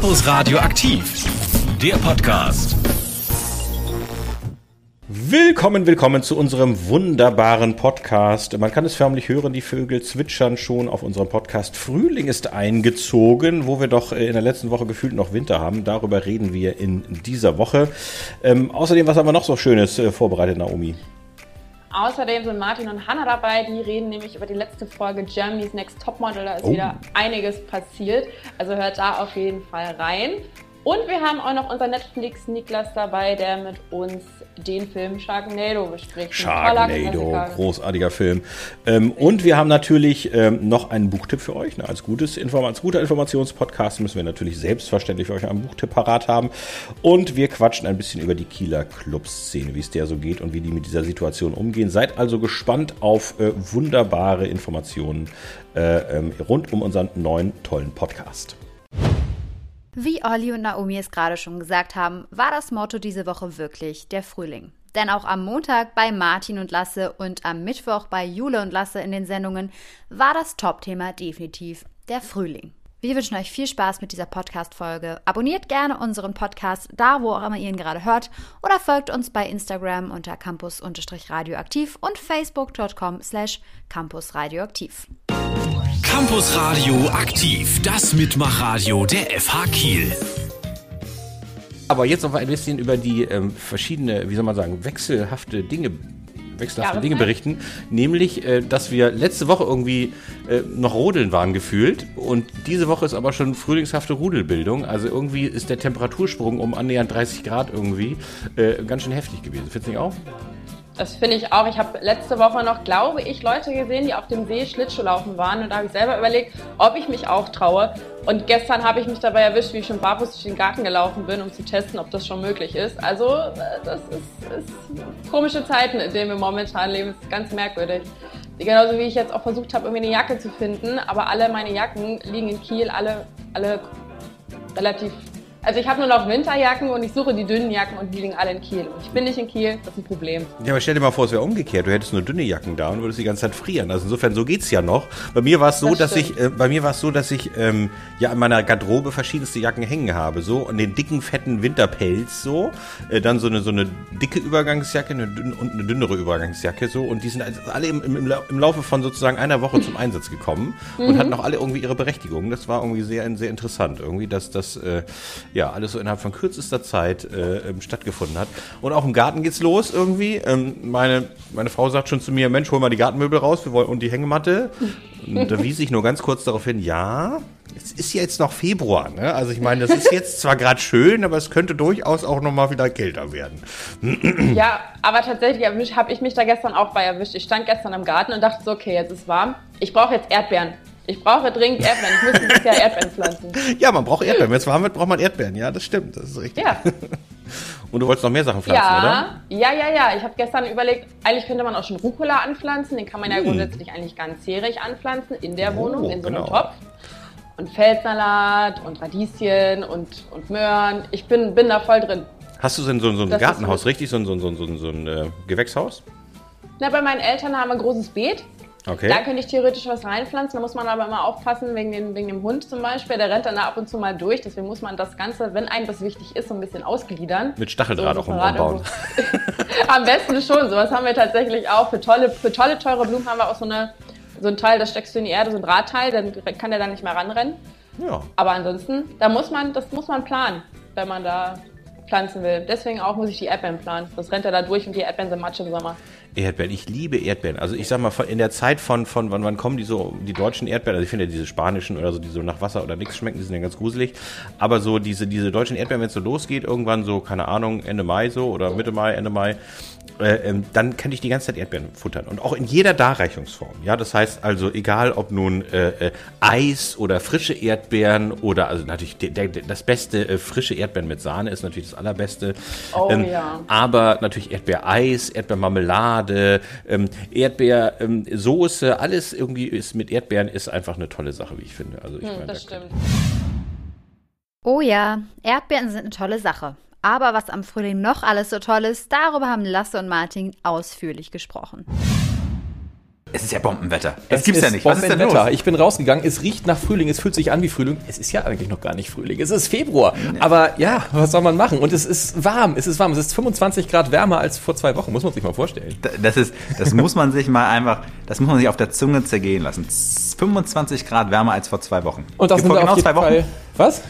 Campus Radio aktiv, der Podcast. Willkommen, willkommen zu unserem wunderbaren Podcast. Man kann es förmlich hören, die Vögel zwitschern schon auf unserem Podcast. Frühling ist eingezogen, wo wir doch in der letzten Woche gefühlt noch Winter haben. Darüber reden wir in dieser Woche. Ähm, außerdem, was haben wir noch so Schönes äh, vorbereitet, Naomi? Außerdem sind Martin und Hannah dabei, die reden nämlich über die letzte Folge Germany's Next Topmodel. Da ist Oh. wieder einiges passiert. Also hört da auf jeden Fall rein. Und wir haben auch noch unser Netflix-Niklas dabei, der mit uns den Film Sharknado bespricht. Sharknado, großartiger Film. Ähm, und wir haben natürlich ähm, noch einen Buchtipp für euch. Ne? Als, gutes Inform als guter Informationspodcast müssen wir natürlich selbstverständlich für euch einen Buchtipp parat haben. Und wir quatschen ein bisschen über die Kieler Clubszene, wie es der so geht und wie die mit dieser Situation umgehen. Seid also gespannt auf äh, wunderbare Informationen äh, ähm, rund um unseren neuen tollen Podcast. Wie Olli und Naomi es gerade schon gesagt haben, war das Motto diese Woche wirklich der Frühling. Denn auch am Montag bei Martin und Lasse und am Mittwoch bei Jule und Lasse in den Sendungen war das Topthema definitiv der Frühling. Wir wünschen euch viel Spaß mit dieser Podcast-Folge. Abonniert gerne unseren Podcast da, wo auch immer ihr ihn gerade hört, oder folgt uns bei Instagram unter campus-radioaktiv und facebook.com slash campusradioaktiv. Campus Radio aktiv, das Mitmachradio der FH Kiel. Aber jetzt noch mal ein bisschen über die ähm, verschiedene, wie soll man sagen, wechselhafte Dinge, wechselhafte Dinge berichten. Nämlich, äh, dass wir letzte Woche irgendwie äh, noch rodeln waren gefühlt. Und diese Woche ist aber schon frühlingshafte Rudelbildung. Also irgendwie ist der Temperatursprung um annähernd 30 Grad irgendwie äh, ganz schön heftig gewesen. Findest du nicht auch? Das finde ich auch. Ich habe letzte Woche noch, glaube ich, Leute gesehen, die auf dem See Schlittschuhlaufen waren. Und da habe ich selber überlegt, ob ich mich auch traue. Und gestern habe ich mich dabei erwischt, wie ich schon barfuß durch den Garten gelaufen bin, um zu testen, ob das schon möglich ist. Also, äh, das ist, ist komische Zeiten, in denen wir momentan leben. Das ist ganz merkwürdig. Genauso wie ich jetzt auch versucht habe, irgendwie eine Jacke zu finden. Aber alle meine Jacken liegen in Kiel, alle, alle relativ. Also ich habe nur noch Winterjacken und ich suche die dünnen Jacken und die liegen alle in Kiel. Und ich bin nicht in Kiel, das ist ein Problem. Ja, aber stell dir mal vor, es wäre umgekehrt. Du hättest nur dünne Jacken da und würdest die ganze Zeit frieren. Also insofern, so geht's ja noch. Bei mir war es so, Das dass stimmt. ich, äh, bei mir war es so, dass ich ähm, ja in meiner Garderobe verschiedenste Jacken hängen habe. So und den dicken, fetten Winterpelz so, äh, dann so eine so eine dicke Übergangsjacke eine dünn, und eine dünnere Übergangsjacke so und die sind also alle im, im, im Laufe von sozusagen einer Woche zum Einsatz gekommen und Mhm. hatten auch alle irgendwie ihre Berechtigung. Das war irgendwie sehr sehr interessant irgendwie, dass das äh, ja alles so innerhalb von kürzester Zeit äh, ähm, stattgefunden hat. Und auch im Garten geht's los irgendwie. Ähm, meine, meine Frau sagt schon zu mir, Mensch, hol mal die Gartenmöbel raus wir wollen, und die Hängematte. Und da wies ich nur ganz kurz darauf hin, ja, es ist ja jetzt noch Februar. Ne? Also ich meine, das ist jetzt zwar gerade schön, aber es könnte durchaus auch noch mal wieder kälter werden. Ja, aber tatsächlich habe ich mich da gestern auch bei erwischt. Ich stand gestern im Garten und dachte so, okay, jetzt ist warm. Ich brauche jetzt Erdbeeren. Ich brauche dringend Erdbeeren. Ich muss dieses Jahr Erdbeeren pflanzen. Ja, man braucht Erdbeeren. Wenn es warm wird, braucht man Erdbeeren. Ja, das stimmt. Das ist richtig. Ja, Und du wolltest noch mehr Sachen pflanzen, oder? ja, ja, ja, ja. Ich habe gestern überlegt, eigentlich könnte man auch schon Rucola anpflanzen. Den kann man ja grundsätzlich eigentlich ganzjährig anpflanzen in der Hm. Oh, Wohnung, in so einem genau. Topf. Und Feldsalat und Radieschen und, und Möhren. Ich bin, bin da voll drin. Hast du denn so, so ein Das Gartenhaus, richtig? So ein, so ein, so ein, so ein, so ein äh, Gewächshaus? Na, bei meinen Eltern haben wir ein großes Beet. Okay. Da könnte ich theoretisch was reinpflanzen, da muss man aber immer aufpassen wegen, den, wegen dem Hund zum Beispiel. Der rennt dann da ab und zu mal durch, deswegen muss man das Ganze, wenn einem das wichtig ist, so ein bisschen ausgliedern. Mit Stacheldraht So auch im separat Baum bauen. irgendwo. Am besten schon, sowas haben wir tatsächlich auch. Für tolle, für tolle, teure Blumen haben wir auch so, eine, so ein Teil, das steckst du in die Erde, so ein Drahtteil, dann kann der da nicht mehr ranrennen. Ja. Aber ansonsten, da muss man, das muss man planen, wenn man da pflanzen will. Deswegen auch muss ich die Erdbeeren planen. Das rennt er da durch und die Erdbeeren sind Matsch im Sommer. Erdbeeren, ich liebe Erdbeeren. Also ich sag mal, in der Zeit von, von wann, wann kommen die so, die deutschen Erdbeeren, also ich finde ja diese spanischen oder so, die so nach Wasser oder nichts schmecken, die sind ja ganz gruselig. Aber so diese, diese deutschen Erdbeeren, wenn es so losgeht, irgendwann so, keine Ahnung, Ende Mai so oder Mitte Mai, Ende Mai, äh, ähm, dann kann ich die ganze Zeit Erdbeeren futtern. Und auch in jeder Darreichungsform. Ja, das heißt also, egal ob nun äh, äh, Eis oder frische Erdbeeren oder, also natürlich der, der, das beste äh, frische Erdbeeren mit Sahne ist natürlich das allerbeste. Oh ähm, ja. aber natürlich Erdbeereis, Erdbeermarmelade, ähm, Erdbeersoße, alles irgendwie ist mit Erdbeeren ist einfach eine tolle Sache, wie ich finde. Also ich Hm, meine, das da- stimmt. Oh ja, Erdbeeren sind eine tolle Sache. Aber was am Frühling noch alles so toll ist, darüber haben Lasse und Martin ausführlich gesprochen. Es ist ja Bombenwetter. Das gibt's ja nicht. Was ist denn los? Ich bin rausgegangen. Es riecht nach Frühling. Es fühlt sich an wie Frühling. Es ist ja eigentlich noch gar nicht Frühling. Es ist Februar. Aber ja, was soll man machen? Und es ist warm. Es ist warm. Es ist 25 Grad wärmer als vor zwei Wochen. Muss man sich mal vorstellen. Das ist, das muss man sich mal einfach, das muss man sich auf der Zunge zergehen lassen. 25 Grad wärmer als vor zwei Wochen. Und das sind vor wir auf jeden Fall. Was?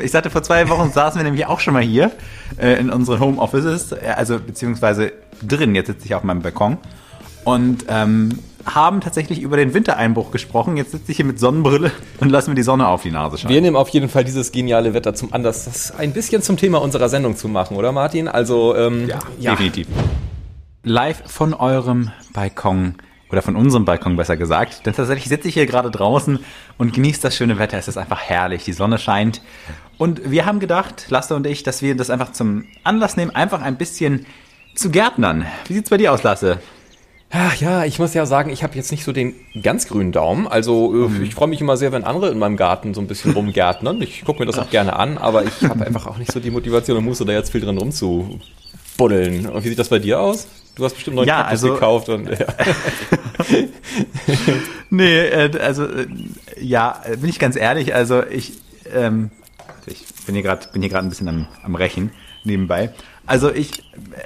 Ich sagte, vor zwei Wochen saßen wir nämlich auch schon mal hier äh, in unseren Home Offices, äh, also beziehungsweise drin. Jetzt sitze ich auf meinem Balkon und ähm, haben tatsächlich über den Wintereinbruch gesprochen. Jetzt sitze ich hier mit Sonnenbrille und lassen mir die Sonne auf die Nase scheinen. Wir nehmen auf jeden Fall dieses geniale Wetter zum Anlass, das ein bisschen zum Thema unserer Sendung zu machen, oder Martin? Also, ähm, ja, definitiv. Live von eurem Balkon oder von unserem Balkon besser gesagt. Denn tatsächlich sitze ich hier gerade draußen und genieße das schöne Wetter. Es ist einfach herrlich, die Sonne scheint. Und wir haben gedacht, Lasse und ich, dass wir das einfach zum Anlass nehmen, einfach ein bisschen zu gärtnern. Wie sieht's bei dir aus, Lasse? Ach ja, ich muss ja sagen, ich habe jetzt nicht so den ganz grünen Daumen. Also äh, ich freue mich immer sehr, wenn andere in meinem Garten so ein bisschen rumgärtnern. Ich gucke mir das auch gerne an, aber ich habe einfach auch nicht so die Motivation und Muße, da jetzt viel drin rumzubuddeln. Und wie sieht das bei dir aus? Du hast bestimmt neuen Ja, Kaktus also- gekauft und ja. Nee, äh, also äh, ja, bin ich ganz ehrlich, also ich, ähm, ich bin hier gerade bin hier gerade ein bisschen am, am Rechen nebenbei. Also ich,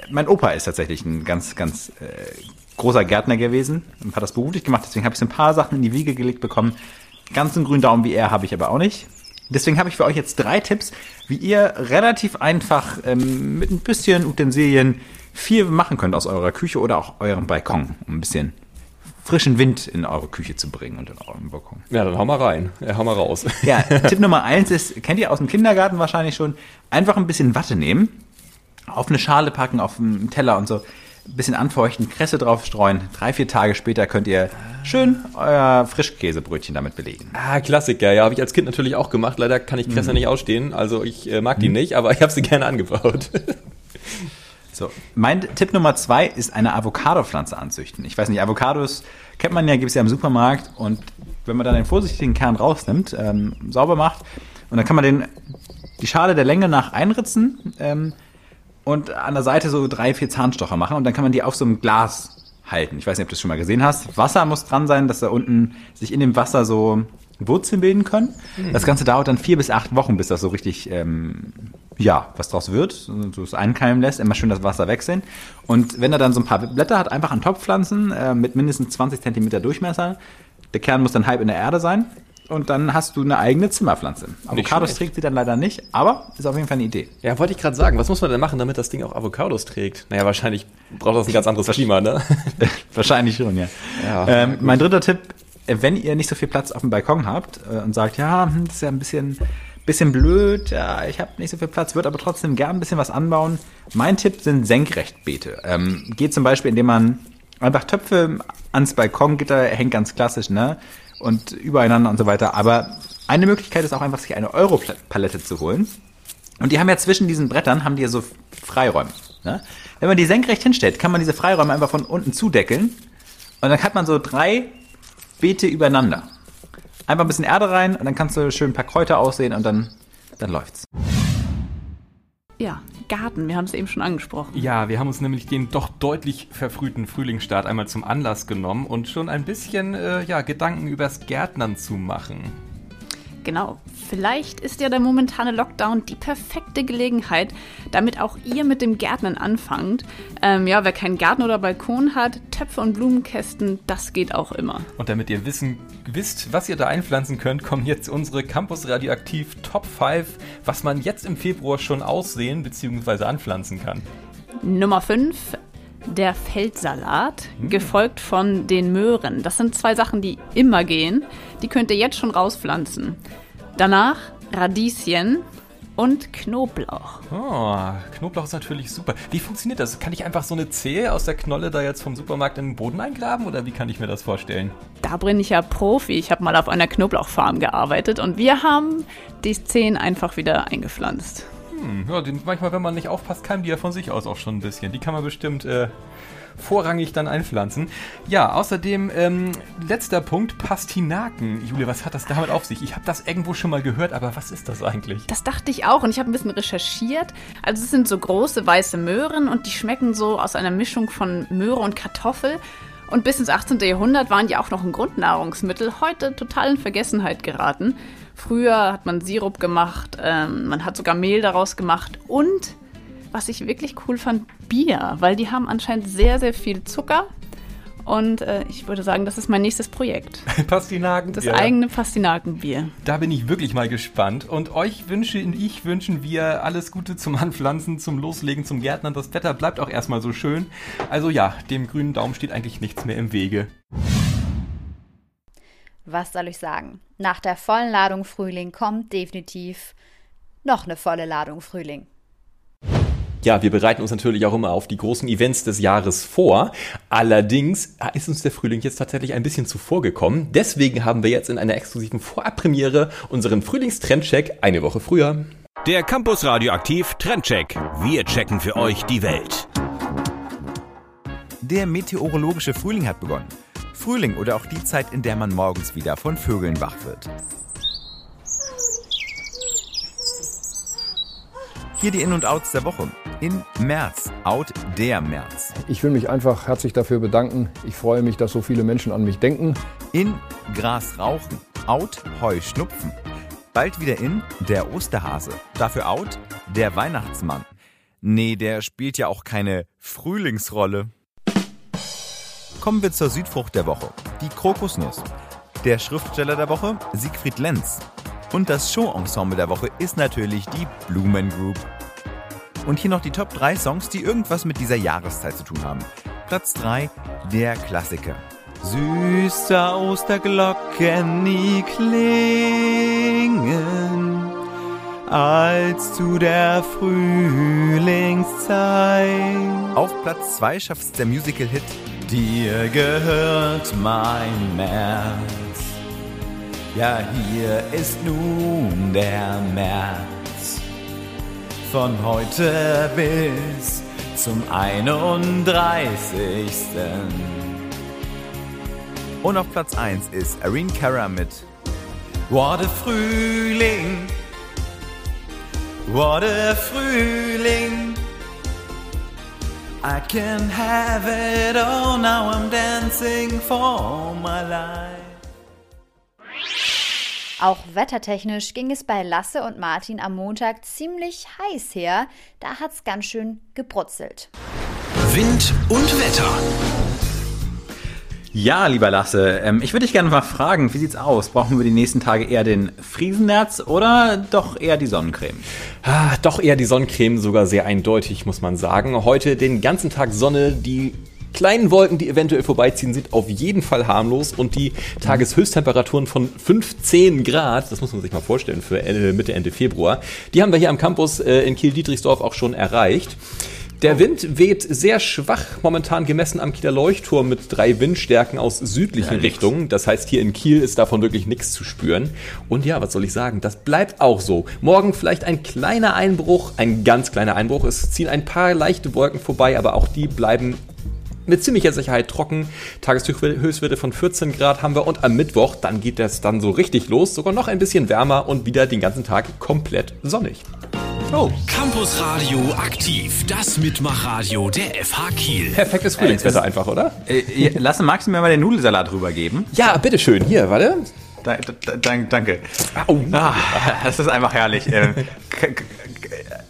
mein Opa ist tatsächlich ein ganz, ganz äh, großer Gärtner gewesen und hat das beruflich gemacht, deswegen habe ich so ein paar Sachen in die Wiege gelegt bekommen. Ganz einen grünen Daumen wie er habe ich aber auch nicht. Deswegen habe ich für euch jetzt drei Tipps, wie ihr relativ einfach ähm, mit ein bisschen Utensilien viel machen könnt aus eurer Küche oder auch eurem Balkon, um ein bisschen frischen Wind in eure Küche zu bringen und in euren Balkon. ja, dann hau mal rein. Ja, hau mal raus. Ja, Tipp Nummer eins ist, kennt ihr aus dem Kindergarten wahrscheinlich schon, einfach ein bisschen Watte nehmen, auf eine Schale packen, auf einen Teller und so, ein bisschen anfeuchten, Kresse drauf streuen. Drei, vier Tage später könnt ihr schön euer Frischkäsebrötchen damit belegen. Ah, Klassiker, ja, habe ich als Kind natürlich auch gemacht. Leider kann ich Kresse nicht ausstehen. Also ich äh, mag die nicht, aber ich habe sie gerne angebaut. So, mein Tipp Nummer zwei ist eine Avocado-Pflanze anzüchten. Ich weiß nicht, Avocados kennt man ja, gibt es ja im Supermarkt und wenn man dann den vorsichtigen Kern rausnimmt, ähm, sauber macht und dann kann man den, die Schale der Länge nach einritzen ähm, und an der Seite so drei, vier Zahnstocher machen und dann kann man die auf so einem Glas halten. Ich weiß nicht, ob du das schon mal gesehen hast. Wasser muss dran sein, dass da unten sich in dem Wasser so Wurzeln bilden können. Das Ganze dauert dann vier bis acht Wochen, bis das so richtig, ähm, ja, was draus wird, so es einkeimen lässt, immer schön das Wasser wechseln. Und wenn er dann so ein paar Blätter hat, einfach an Topf pflanzen, äh, mit mindestens 20 Zentimeter Durchmesser. Der Kern muss dann halb in der Erde sein. Und dann hast du eine eigene Zimmerpflanze. Avocados trägt sie dann leider nicht, aber ist auf jeden Fall eine Idee. Ja, wollte ich gerade sagen, was muss man denn machen, damit das Ding auch Avocados trägt? Naja, wahrscheinlich braucht das ein ganz anderes Klima, ne? Wahrscheinlich schon, ja. Ja, ähm, mein dritter Tipp, äh, wenn ihr nicht so viel Platz auf dem Balkon habt äh, und sagt, ja, hm, das ist ja ein bisschen, bisschen blöd, ja, ich habe nicht so viel Platz, würde aber trotzdem gern ein bisschen was anbauen. Mein Tipp sind Senkrechtbeete. Ähm, geht zum Beispiel, indem man einfach Töpfe ans Balkongitter hängt, ganz klassisch, ne? Und übereinander und so weiter. Aber eine Möglichkeit ist auch einfach, sich eine Europalette zu holen. Und die haben ja zwischen diesen Brettern, haben die ja so Freiräume. Ne? Wenn man die senkrecht hinstellt, kann man diese Freiräume einfach von unten zudeckeln. Und dann hat man so drei Beete übereinander. Einfach ein bisschen Erde rein und dann kannst du schön ein paar Kräuter aussehen und dann, dann läuft's. Ja, Garten, wir haben es eben schon angesprochen. Ja, wir haben uns nämlich den doch deutlich verfrühten Frühlingsstart einmal zum Anlass genommen und schon ein bisschen äh, ja, Gedanken übers Gärtnern zu machen. Genau. Vielleicht ist ja der momentane Lockdown die perfekte Gelegenheit, damit auch ihr mit dem Gärtnern anfangt. Ähm, ja, wer keinen Garten oder Balkon hat, Töpfe und Blumenkästen, das geht auch immer. Und damit ihr wissen, wisst, was ihr da einpflanzen könnt, kommen jetzt unsere Campus Radioaktiv Top 5, was man jetzt im Februar schon aussehen bzw. anpflanzen kann. Nummer 5, der Feldsalat, gefolgt von den Möhren. Das sind zwei Sachen, die immer gehen. Die könnt ihr jetzt schon rauspflanzen. Danach Radieschen und Knoblauch. Oh, Knoblauch ist natürlich super. Wie funktioniert das? Kann ich einfach so eine Zehe aus der Knolle da jetzt vom Supermarkt in den Boden eingraben oder wie kann ich mir das vorstellen? Da bin ich ja Profi. Ich habe mal auf einer Knoblauchfarm gearbeitet und wir haben die Zehen einfach wieder eingepflanzt. Hm, ja, manchmal, wenn man nicht aufpasst, kann die ja von sich aus auch schon ein bisschen. Die kann man bestimmt äh, vorrangig dann einpflanzen. Ja, außerdem, ähm, letzter Punkt, Pastinaken. Julia, was hat das damit auf sich? Ich habe das irgendwo schon mal gehört, aber was ist das eigentlich? Das dachte ich auch und ich habe ein bisschen recherchiert. Also es sind so große weiße Möhren und die schmecken so aus einer Mischung von Möhre und Kartoffel. Und bis ins 18. Jahrhundert waren die auch noch ein Grundnahrungsmittel, heute total in Vergessenheit geraten. Früher hat man Sirup gemacht, ähm, man hat sogar Mehl daraus gemacht und was ich wirklich cool fand, Bier, weil die haben anscheinend sehr, sehr viel Zucker. Und äh, ich würde sagen, das ist mein nächstes Projekt. Pastinaken. Das eigene Pastinakenbier. Da bin ich wirklich mal gespannt. Und euch wünsche ich wünschen wir alles Gute zum Anpflanzen, zum Loslegen, zum Gärtnern. Das Wetter bleibt auch erstmal so schön. Also ja, dem grünen Daumen steht eigentlich nichts mehr im Wege. Was soll ich sagen? Nach der vollen Ladung Frühling kommt definitiv noch eine volle Ladung Frühling. Ja, wir bereiten uns natürlich auch immer auf die großen Events des Jahres vor. Allerdings ist uns der Frühling jetzt tatsächlich ein bisschen zuvor gekommen. Deswegen haben wir jetzt in einer exklusiven Vorabpremiere unseren Frühlingstrendcheck eine Woche früher. Der Campus Radioaktiv Trendcheck. Wir checken für euch die Welt. Der meteorologische Frühling hat begonnen. Frühling oder auch die Zeit, in der man morgens wieder von Vögeln wach wird. Hier die In- und Outs der Woche. In März, Out der März. Ich will mich einfach herzlich dafür bedanken. Ich freue mich, dass so viele Menschen an mich denken. In Gras rauchen, Out Heu schnupfen. Bald wieder in der Osterhase. Dafür out der Weihnachtsmann. Nee, der spielt ja auch keine Frühlingsrolle. Kommen wir zur Südfrucht der Woche, die Krokusnuss. Der Schriftsteller der Woche, Siegfried Lenz. Und das Show-Ensemble der Woche ist natürlich die Blumen Group. Und hier noch die Top 3 Songs, die irgendwas mit dieser Jahreszeit zu tun haben. Platz 3, der Klassiker. Süßer Osterglocken, nie klingen, als zu der Frühlingszeit. Auf Platz 2 schafft es der Musical-Hit Dir gehört mein März. Ja, hier ist nun der März. Von heute bis zum 31. Und auf Platz 1 ist Irene Cara mit a Frühling. A Frühling. I can have it all, now I'm dancing for my life. Auch wettertechnisch ging es bei Lasse und Martin am Montag ziemlich heiß her. Da hat's ganz schön gebrutzelt. Wind und Wetter. Ja, lieber Lasse, ähm, ich würde dich gerne mal fragen, wie sieht's aus? Brauchen wir die nächsten Tage eher den Friesennerz oder doch eher die Sonnencreme? Ah, doch eher die Sonnencreme, sogar sehr eindeutig, muss man sagen. Heute den ganzen Tag Sonne, die kleinen Wolken, die eventuell vorbeiziehen, sind auf jeden Fall harmlos und die Tageshöchsttemperaturen von 15 Grad, das muss man sich mal vorstellen für Mitte, Ende Februar, die haben wir hier am Campus äh, in Kiel-Dietrichsdorf auch schon erreicht. Der Wind weht sehr schwach, momentan gemessen am Kieler Leuchtturm mit drei Windstärken aus südlichen Ja. Richtungen. Das heißt, hier in Kiel ist davon wirklich nichts zu spüren. Und ja, was soll ich sagen? Das bleibt auch so. Morgen vielleicht ein kleiner Einbruch, ein ganz kleiner Einbruch. Es ziehen ein paar leichte Wolken vorbei, aber auch die bleiben mit ziemlicher Sicherheit trocken. Tageshöchstwerte von 14 Grad haben wir und am Mittwoch, dann geht das dann so richtig los. Sogar noch ein bisschen wärmer und wieder den ganzen Tag komplett sonnig. Oh, Campus Radio aktiv. Das Mitmachradio der FH Kiel. Perfektes Frühlingswetter einfach, oder? äh, Lasse, magst du mir mal den Nudelsalat rübergeben? Ja, bitteschön. Hier, warte. Da, da, da, danke. Ah, das ist einfach herrlich. Ähm,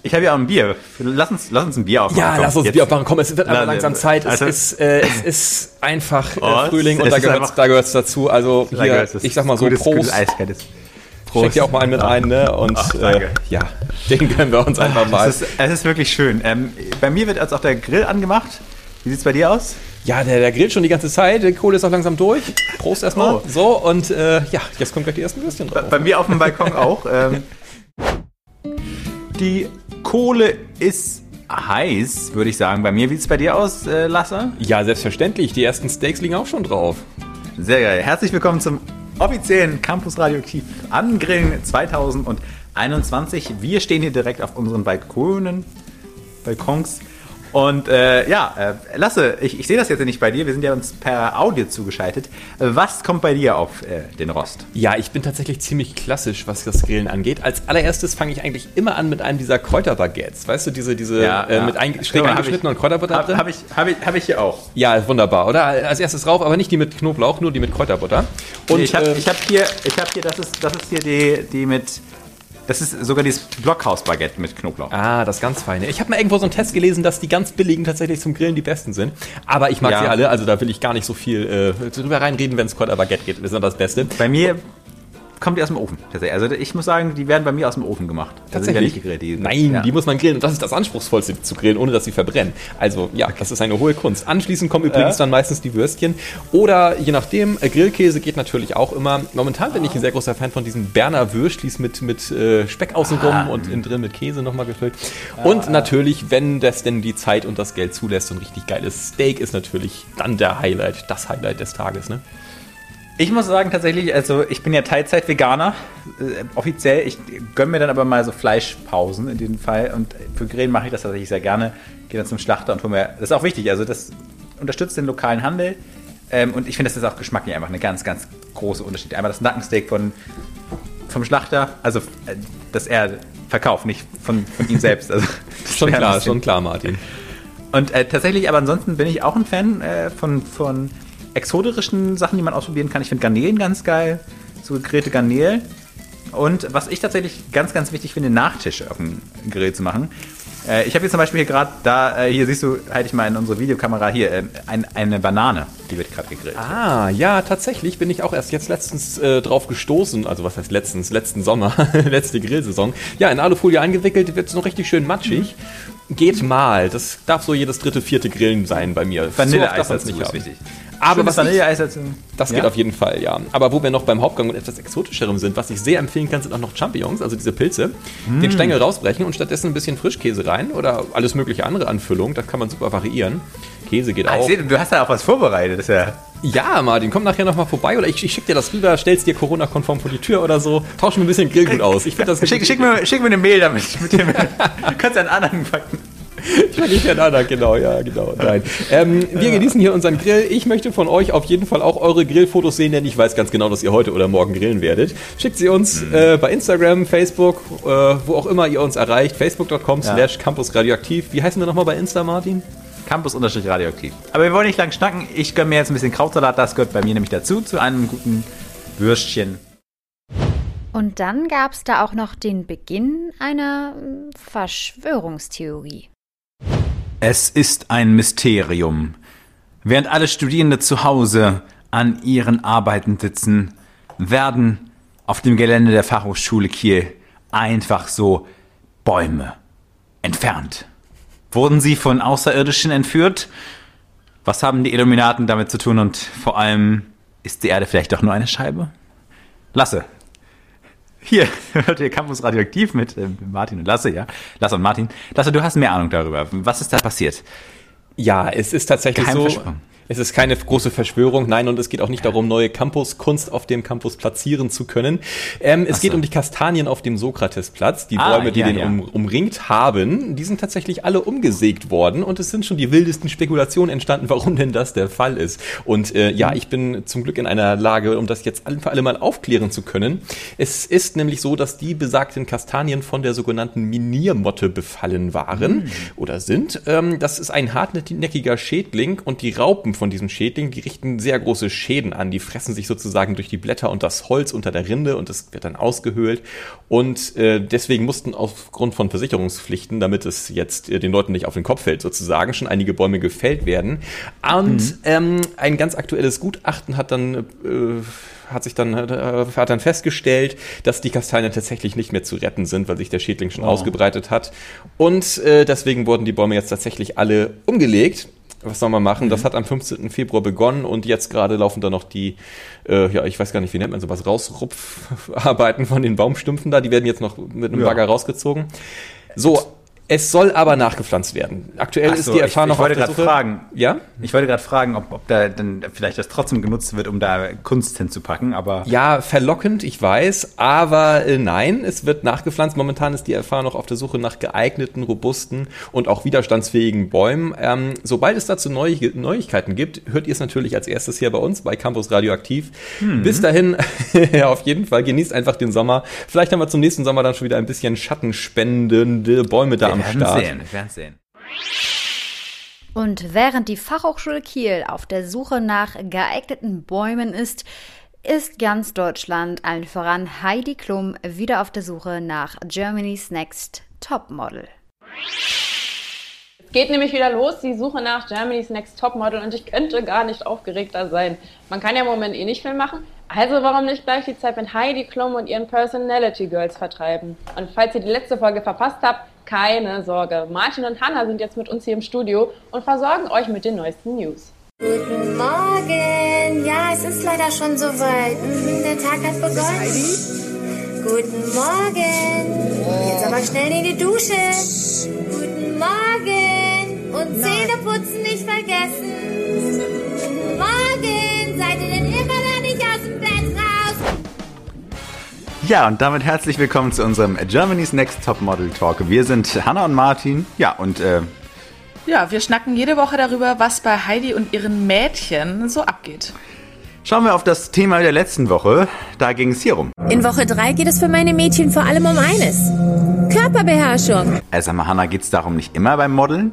Ich habe ja auch ein Bier. Lass uns, lass uns ein Bier aufmachen. Ja, Komm, lass uns jetzt. Bier aufmachen. Komm, es wird einfach Na, langsam Zeit. Es, also- ist, äh, es ist einfach äh, Oh, Frühling es und da gehört da gehört's dazu. Also hier, es. ich sag mal so, gutes, Prost. Gutes eiskaltes. Schenk dir auch mal einen mit ein, ne? Und Ach, äh, ja, den gönnen wir uns einfach mal. Es ist, es ist wirklich schön. Ähm, bei mir wird jetzt auch der Grill angemacht. Wie sieht's bei dir aus? Ja, der, der grillt schon die ganze Zeit. Die Kohle ist auch langsam durch. Prost erstmal. Oh. So, und äh, ja, jetzt kommen gleich die ersten Würstchen Bei, drauf. bei mir auf dem Balkon auch. Ähm, die Kohle ist heiß, würde ich sagen. Bei mir, wie sieht's bei dir aus, äh, Lasse? Ja, selbstverständlich. Die ersten Steaks liegen auch schon drauf. Sehr geil. Herzlich willkommen zum offiziellen Campus Radioaktiv Angrillen 2021. Wir stehen hier direkt auf unseren Balkonen, Balkons Und äh, ja, äh, Lasse, ich, ich sehe das jetzt nicht bei dir. Wir sind ja uns per Audio zugeschaltet. Was kommt bei dir auf äh, den Rost? Ja, ich bin tatsächlich ziemlich klassisch, was das Grillen angeht. Als allererstes fange ich eigentlich immer an mit einem dieser Kräuterbaguettes. Weißt du, diese, diese äh, mit ein, schräg hab und Kräuterbutter Habe drin? hab ich, hab ich, hab ich hier auch. Ja, wunderbar, oder? Als erstes rauf, aber nicht die mit Knoblauch, nur die mit Kräuterbutter. Und ich habe äh, hab hier, ich hab hier das, ist, das ist hier die, die mit, das ist sogar dieses Blockhaus-Baguette mit Knoblauch. Ah, das ganz feine. Ich habe mal irgendwo so einen Test gelesen, dass die ganz billigen tatsächlich zum Grillen die besten sind. Aber ich mag Ja. sie alle, also da will ich gar nicht so viel äh, drüber reinreden, wenn es Kräuterbaguette geht. Das ist das Beste. Bei mir kommt die aus dem Ofen. tatsächlich. Also ich muss sagen, die werden bei mir aus dem Ofen gemacht. Also die werden nicht gegrillt. Die, Nein, ja. die muss man grillen. Und das ist das Anspruchsvollste zu grillen, ohne dass sie verbrennen. Also ja, das ist eine hohe Kunst. Anschließend kommen übrigens dann meistens die Würstchen. Oder je nachdem, äh, Grillkäse geht natürlich auch immer. Momentan bin ich ein sehr großer Fan von diesen Berner Würstlis mit, mit äh, Speck außenrum Ah. und innen drin mit Käse nochmal gefüllt. Und natürlich, wenn das denn die Zeit und das Geld zulässt, so ein richtig geiles Steak ist natürlich dann der Highlight, das Highlight des Tages. Ne? Ich muss sagen, tatsächlich, also ich bin ja Teilzeit-Veganer, äh, offiziell. Ich gönne mir dann aber mal so Fleischpausen in dem Fall. Und für Grillen mache ich das tatsächlich sehr gerne. Gehe dann zum Schlachter und hole mir. Das ist auch wichtig, also das unterstützt den lokalen Handel. Ähm, und ich finde, das ist auch geschmacklich einfach eine ganz, ganz große Unterschied. Einmal das Nackensteak von, vom Schlachter, also äh, das er verkauft, nicht von, von ihm selbst. Also, Schon ein klar, schon klar, Martin. und äh, tatsächlich, aber ansonsten bin ich auch ein Fan äh, von, von exotischen Sachen, die man ausprobieren kann. Ich finde Garnelen ganz geil, so gegrillte Garnelen. Und was ich tatsächlich ganz, ganz wichtig finde, Nachtische auf dem Grill zu machen. Äh, ich habe hier zum Beispiel hier gerade, da, äh, hier siehst du, halte ich mal in unsere Videokamera hier, äh, ein, eine Banane, die wird gerade gegrillt. Ah, ja, tatsächlich bin ich auch erst jetzt letztens äh, drauf gestoßen. Also was heißt letztens? Letzten Sommer, letzte Grillsaison. Ja, in Alufolie eingewickelt, wird es noch richtig schön matschig. Geht mal. Das darf so jedes dritte, vierte Grillen sein bei mir. So Vanilleeis dazu ist haben. wichtig. Aber Schönes was Vanilleeis dazu. das Ja? geht auf jeden Fall, ja. Aber wo wir noch beim Hauptgang und etwas exotischerem sind, was ich sehr empfehlen kann, sind auch noch Champignons, also diese Pilze. Den Stängel rausbrechen und stattdessen ein bisschen Frischkäse rein oder alles mögliche andere Anfüllung. Das kann man super variieren. Käse geht Ah, auch. sehe, du hast da auch was vorbereitet. Das ist ja Ja, Martin, komm nachher nochmal vorbei oder ich, ich schick dir das rüber, stell's dir Corona-konform vor die Tür oder so. Tausch mir ein bisschen Grillgut aus. Ich finde das Schick, schick, mir, schick mir eine Mail damit. Mit dem, du kannst einen anderen packen. Ich nicht einander, genau, ja, genau. Nein. Ähm, wir genießen hier unseren Grill. Ich möchte von euch auf jeden Fall auch eure Grillfotos sehen, denn ich weiß ganz genau, dass ihr heute oder morgen grillen werdet. Schickt sie uns äh, bei Instagram, Facebook, äh, wo auch immer ihr uns erreicht. Facebook.com slash Campus Radioaktiv. Wie heißen wir nochmal bei Insta, Martin? Campus-radioaktiv. Aber wir wollen nicht lang schnacken. Ich gönne mir jetzt ein bisschen Krautsalat. Das gehört bei mir nämlich dazu, zu einem guten Würstchen. Und dann gab es da auch noch den Beginn einer mm, Verschwörungstheorie. Es ist ein Mysterium. Während alle Studierende zu Hause an ihren Arbeiten sitzen, werden auf dem Gelände der Fachhochschule Kiel einfach so Bäume entfernt. Wurden sie von Außerirdischen entführt? Was haben die Illuminaten damit zu tun und vor allem, ist die Erde vielleicht doch nur eine Scheibe? Lasse. Hier hört ihr Campus Radioaktiv mit äh, Martin und Lasse, ja. Lasse und Martin. Lasse, du hast mehr Ahnung darüber. Was ist da passiert? Ja, es ist tatsächlich Geheime so. Verschwörung. Es ist keine große Verschwörung, nein, und es geht auch nicht darum, neue Campuskunst auf dem Campus platzieren zu können. Ähm, es geht um die Kastanien auf dem Sokratesplatz, die Ah, Bäume, die ja, den ja. Um, umringt haben. Die sind tatsächlich alle umgesägt worden und es sind schon die wildesten Spekulationen entstanden, warum denn das der Fall ist. Und äh, ja, Mhm. ich bin zum Glück in einer Lage, um das jetzt für alle Mal aufklären zu können. Es ist nämlich so, dass die besagten Kastanien von der sogenannten Miniermotte befallen waren Mhm. oder sind. Ähm, das ist ein hartnäckiger Schädling und die Raupen von diesem Schädling, die richten sehr große Schäden an. Die fressen sich sozusagen durch die Blätter und das Holz unter der Rinde und das wird dann ausgehöhlt. Und äh, deswegen mussten aufgrund von Versicherungspflichten, damit es jetzt äh, den Leuten nicht auf den Kopf fällt sozusagen, schon einige Bäume gefällt werden. Und ähm, ein ganz aktuelles Gutachten hat dann äh, hat sich dann äh, hat dann festgestellt, dass die Kastanien tatsächlich nicht mehr zu retten sind, weil sich der Schädling schon ausgebreitet hat. Und äh, deswegen wurden die Bäume jetzt tatsächlich alle umgelegt. Was soll man machen? Das hat am 15. Februar begonnen und jetzt gerade laufen da noch die, äh, ja, ich weiß gar nicht, wie nennt man sowas, Rausrupfarbeiten von den Baumstümpfen da. Die werden jetzt noch mit einem Ja. Bagger rausgezogen. So, Es soll aber nachgepflanzt werden. Aktuell Ach ist so, die ich- FH ich noch wollte auf der Suche. fragen. Ja? Ich wollte gerade fragen, ob, ob da dann vielleicht das trotzdem genutzt wird, um da Kunst hinzupacken, aber Ja, verlockend, ich weiß, aber äh, nein, es wird nachgepflanzt. Momentan ist die FH noch auf der Suche nach geeigneten, robusten und auch widerstandsfähigen Bäumen. Ähm, sobald es dazu Neu Neuigkeiten gibt, hört ihr es natürlich als erstes hier bei uns bei Campus Radioaktiv. Bis dahin, ja, auf jeden Fall, genießt einfach den Sommer. Vielleicht haben wir zum nächsten Sommer dann schon wieder ein bisschen schattenspendende Bäume da am wir werden Start. sehen, wir werden sehen. Und während die Fachhochschule Kiel auf der Suche nach geeigneten Bäumen ist, ist ganz Deutschland, allen voran Heidi Klum, wieder auf der Suche nach Germany's Next Topmodel. Es geht nämlich wieder los, die Suche nach Germany's Next Topmodel und ich könnte gar nicht aufgeregter sein. Man kann ja im Moment eh nicht viel machen, also warum nicht gleich die Zeit mit Heidi Klum und ihren Personality Girls vertreiben? Und falls ihr die letzte Folge verpasst habt, keine Sorge. Martin und Hannah sind jetzt mit uns hier im Studio und versorgen euch mit den neuesten News. Guten Morgen. Ja, es ist leider schon soweit. Mhm, der Tag hat begonnen. Guten Morgen. Jetzt aber schnell in die Dusche. Guten Morgen. Und Zähneputzen nicht vergessen. Ja, und damit herzlich willkommen zu unserem Germany's Next Top Model Talk. Wir sind Hanna und Martin. Ja, und äh, Ja, wir schnacken jede Woche darüber, was bei Heidi und ihren Mädchen so abgeht. schauen wir auf das Thema der letzten Woche. Da ging es hier rum. In Woche 3 geht es für meine Mädchen vor allem um eines. Körperbeherrschung. Äh, mal, Hanna, geht's darum nicht immer beim Modeln?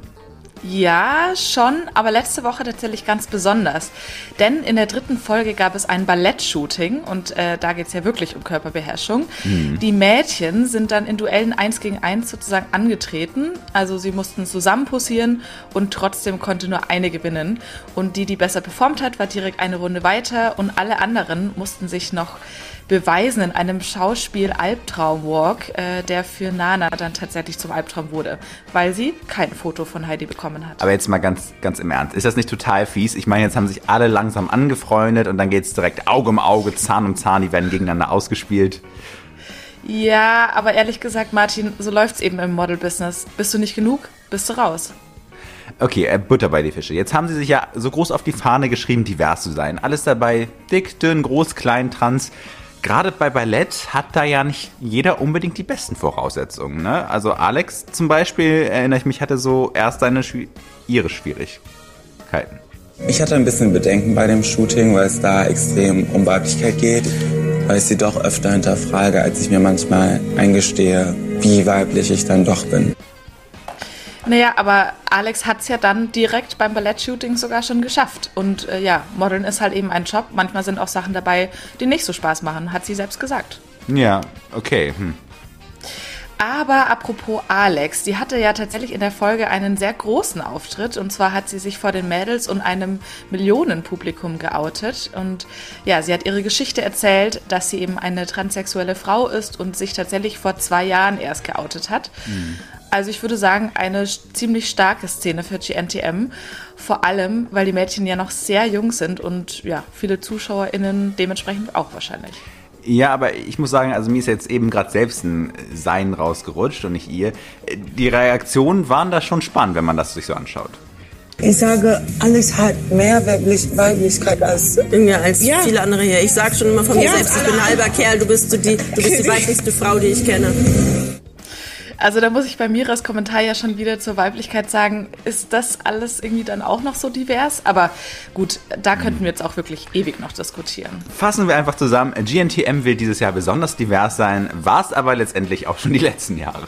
Ja, schon, aber letzte Woche tatsächlich ganz besonders. Denn in der dritten Folge gab es ein Ballett-Shooting und äh, da geht es ja wirklich um Körperbeherrschung. Die Mädchen sind dann in Duellen eins gegen eins sozusagen angetreten. Also sie mussten zusammen posieren und trotzdem konnte nur eine gewinnen. Und die, die besser performt hat, war direkt eine Runde weiter und alle anderen mussten sich noch beweisen in einem Schauspiel Albtraumwalk, äh, der für Nana dann tatsächlich zum Albtraum wurde, weil sie kein Foto von Heidi bekommen hat. Aber jetzt mal ganz, ganz im Ernst. Ist das nicht total fies? Ich meine, jetzt haben sich alle langsam angefreundet und dann geht's direkt Auge um Auge, Zahn um Zahn, die werden gegeneinander ausgespielt. Ja, aber ehrlich gesagt, Martin, so läuft's eben im Model-Business. Bist du nicht genug, bist du raus. Okay, äh, Butter bei die Fische. Jetzt haben sie sich ja so groß auf die Fahne geschrieben, divers zu sein. Alles dabei, dick, dünn, groß, klein, trans. Gerade bei Ballett hat da ja nicht jeder unbedingt die besten Voraussetzungen. Ne? Also Alex zum Beispiel, erinnere ich mich, hatte so erst seine ihre Schwierigkeiten. Ich hatte ein bisschen Bedenken bei dem Shooting, weil es da extrem um Weiblichkeit geht, weil ich sie doch öfter hinterfrage, als ich mir manchmal eingestehe, wie weiblich ich dann doch bin. Naja, aber Alex hat's ja dann direkt beim Ballett-Shooting sogar schon geschafft. Und äh, ja, Modeln ist halt eben ein Job. Manchmal sind auch Sachen dabei, die nicht so Spaß machen, hat sie selbst gesagt. Ja, okay. Hm. Aber apropos Alex, die hatte ja tatsächlich in der Folge einen sehr großen Auftritt. Und zwar hat sie sich vor den Mädels und einem Millionenpublikum geoutet. Und ja, sie hat ihre Geschichte erzählt, dass sie eben eine transsexuelle Frau ist und sich tatsächlich vor zwei Jahren erst geoutet hat. Also ich würde sagen, eine ziemlich starke Szene für GNTM. Vor allem, weil die Mädchen ja noch sehr jung sind und ja, viele ZuschauerInnen dementsprechend auch wahrscheinlich. Ja, aber ich muss sagen, also mir ist jetzt eben gerade selbst ein Sein rausgerutscht und nicht ihr. Die Reaktionen waren da schon spannend, wenn man das sich so anschaut. Ich sage, Alex hat mehr Weiblich Weiblichkeit als, Ja, als Ja. viele andere hier. Ich sag schon immer von mir Ja. selbst, ich bin ein halber Kerl, du bist, so die, du bist die weiblichste Frau, die ich kenne. Also da muss ich bei Miras Kommentar ja schon wieder zur Weiblichkeit sagen, ist das alles irgendwie dann auch noch so divers? Aber gut, da könnten wir jetzt auch wirklich ewig noch diskutieren. Fassen wir einfach zusammen, GNTM will dieses Jahr besonders divers sein, war es aber letztendlich auch schon die letzten Jahre.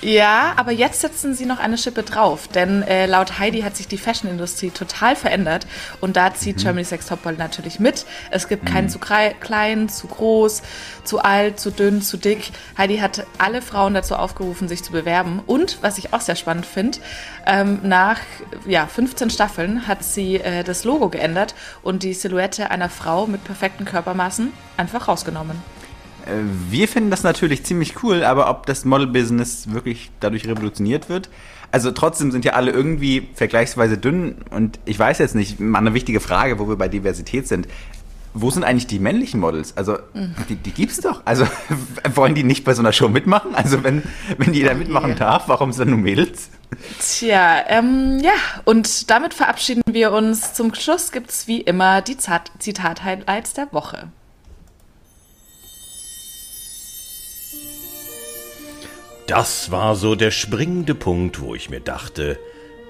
Ja, aber jetzt setzen sie noch eine Schippe drauf, denn äh, laut Heidi hat sich die Fashionindustrie total verändert und da zieht Germany's Next Topmodel natürlich mit. Es gibt keinen zu klein, zu groß, zu alt, zu dünn, zu dick. Heidi hat alle Frauen dazu aufgerufen, sich zu bewerben und, was ich auch sehr spannend finde, ähm, nach ja, 15 Staffeln hat sie äh, das Logo geändert und die Silhouette einer Frau mit perfekten Körpermaßen einfach rausgenommen. Äh, Wir finden das natürlich ziemlich cool, aber ob das Model-Business wirklich dadurch revolutioniert wird? Also trotzdem sind ja alle irgendwie vergleichsweise dünn und ich weiß jetzt nicht, mal eine wichtige Frage, wo wir bei Diversität sind. wo sind eigentlich die männlichen Models? Also, die, die gibt's doch. Also, wollen die nicht bei so einer Show mitmachen? Also, wenn, wenn jeder mitmachen darf, warum sind dann nur Mädels? Tja, ähm, ja, und damit verabschieden wir uns. Zum Schluss gibt's wie immer die Zitat-Highlights der Woche. Das war so der springende Punkt, wo ich mir dachte,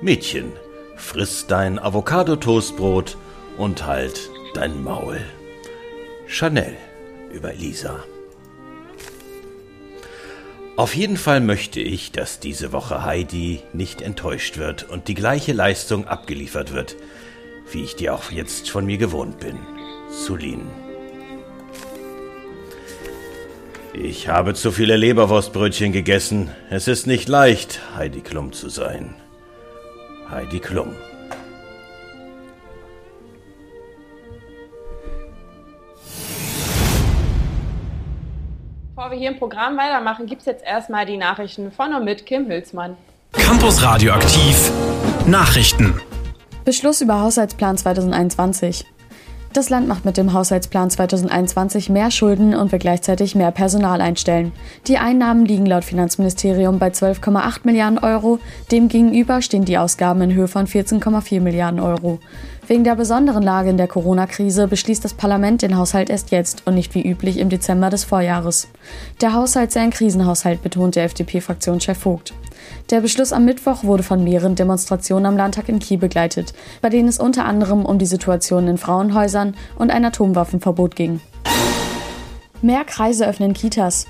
Mädchen, friss dein Avocado-Toastbrot und halt dein Maul. Chanel über Elisa. Auf jeden Fall möchte ich, dass diese Woche Heidi nicht enttäuscht wird und die gleiche Leistung abgeliefert wird, wie ich die auch jetzt von mir gewohnt bin. Sulin. Ich habe zu viele Leberwurstbrötchen gegessen. Es ist nicht leicht, Heidi Klum zu sein. Heidi Klum. Bevor wir hier im Programm weitermachen, gibt es jetzt erstmal die Nachrichten von und mit Kim Hülsmann. Campus Radioaktiv Nachrichten. Beschluss über Haushaltsplan 2021. Das Land macht mit dem Haushaltsplan 2021 mehr Schulden und will gleichzeitig mehr Personal einstellen. Die Einnahmen liegen laut Finanzministerium bei 12,8 Milliarden Euro, demgegenüber stehen die Ausgaben in Höhe von 14,4 Milliarden Euro. Wegen der besonderen Lage in der Corona-Krise beschließt das Parlament den Haushalt erst jetzt und nicht wie üblich im Dezember des Vorjahres. Der Haushalt sei ein Krisenhaushalt, betont der FDP-Fraktionschef Vogt. Der Beschluss am Mittwoch wurde von mehreren Demonstrationen am Landtag in Kiel begleitet, bei denen es unter anderem um die Situation in Frauenhäusern und ein Atomwaffenverbot ging. Mehr Kreise öffnen Kitas.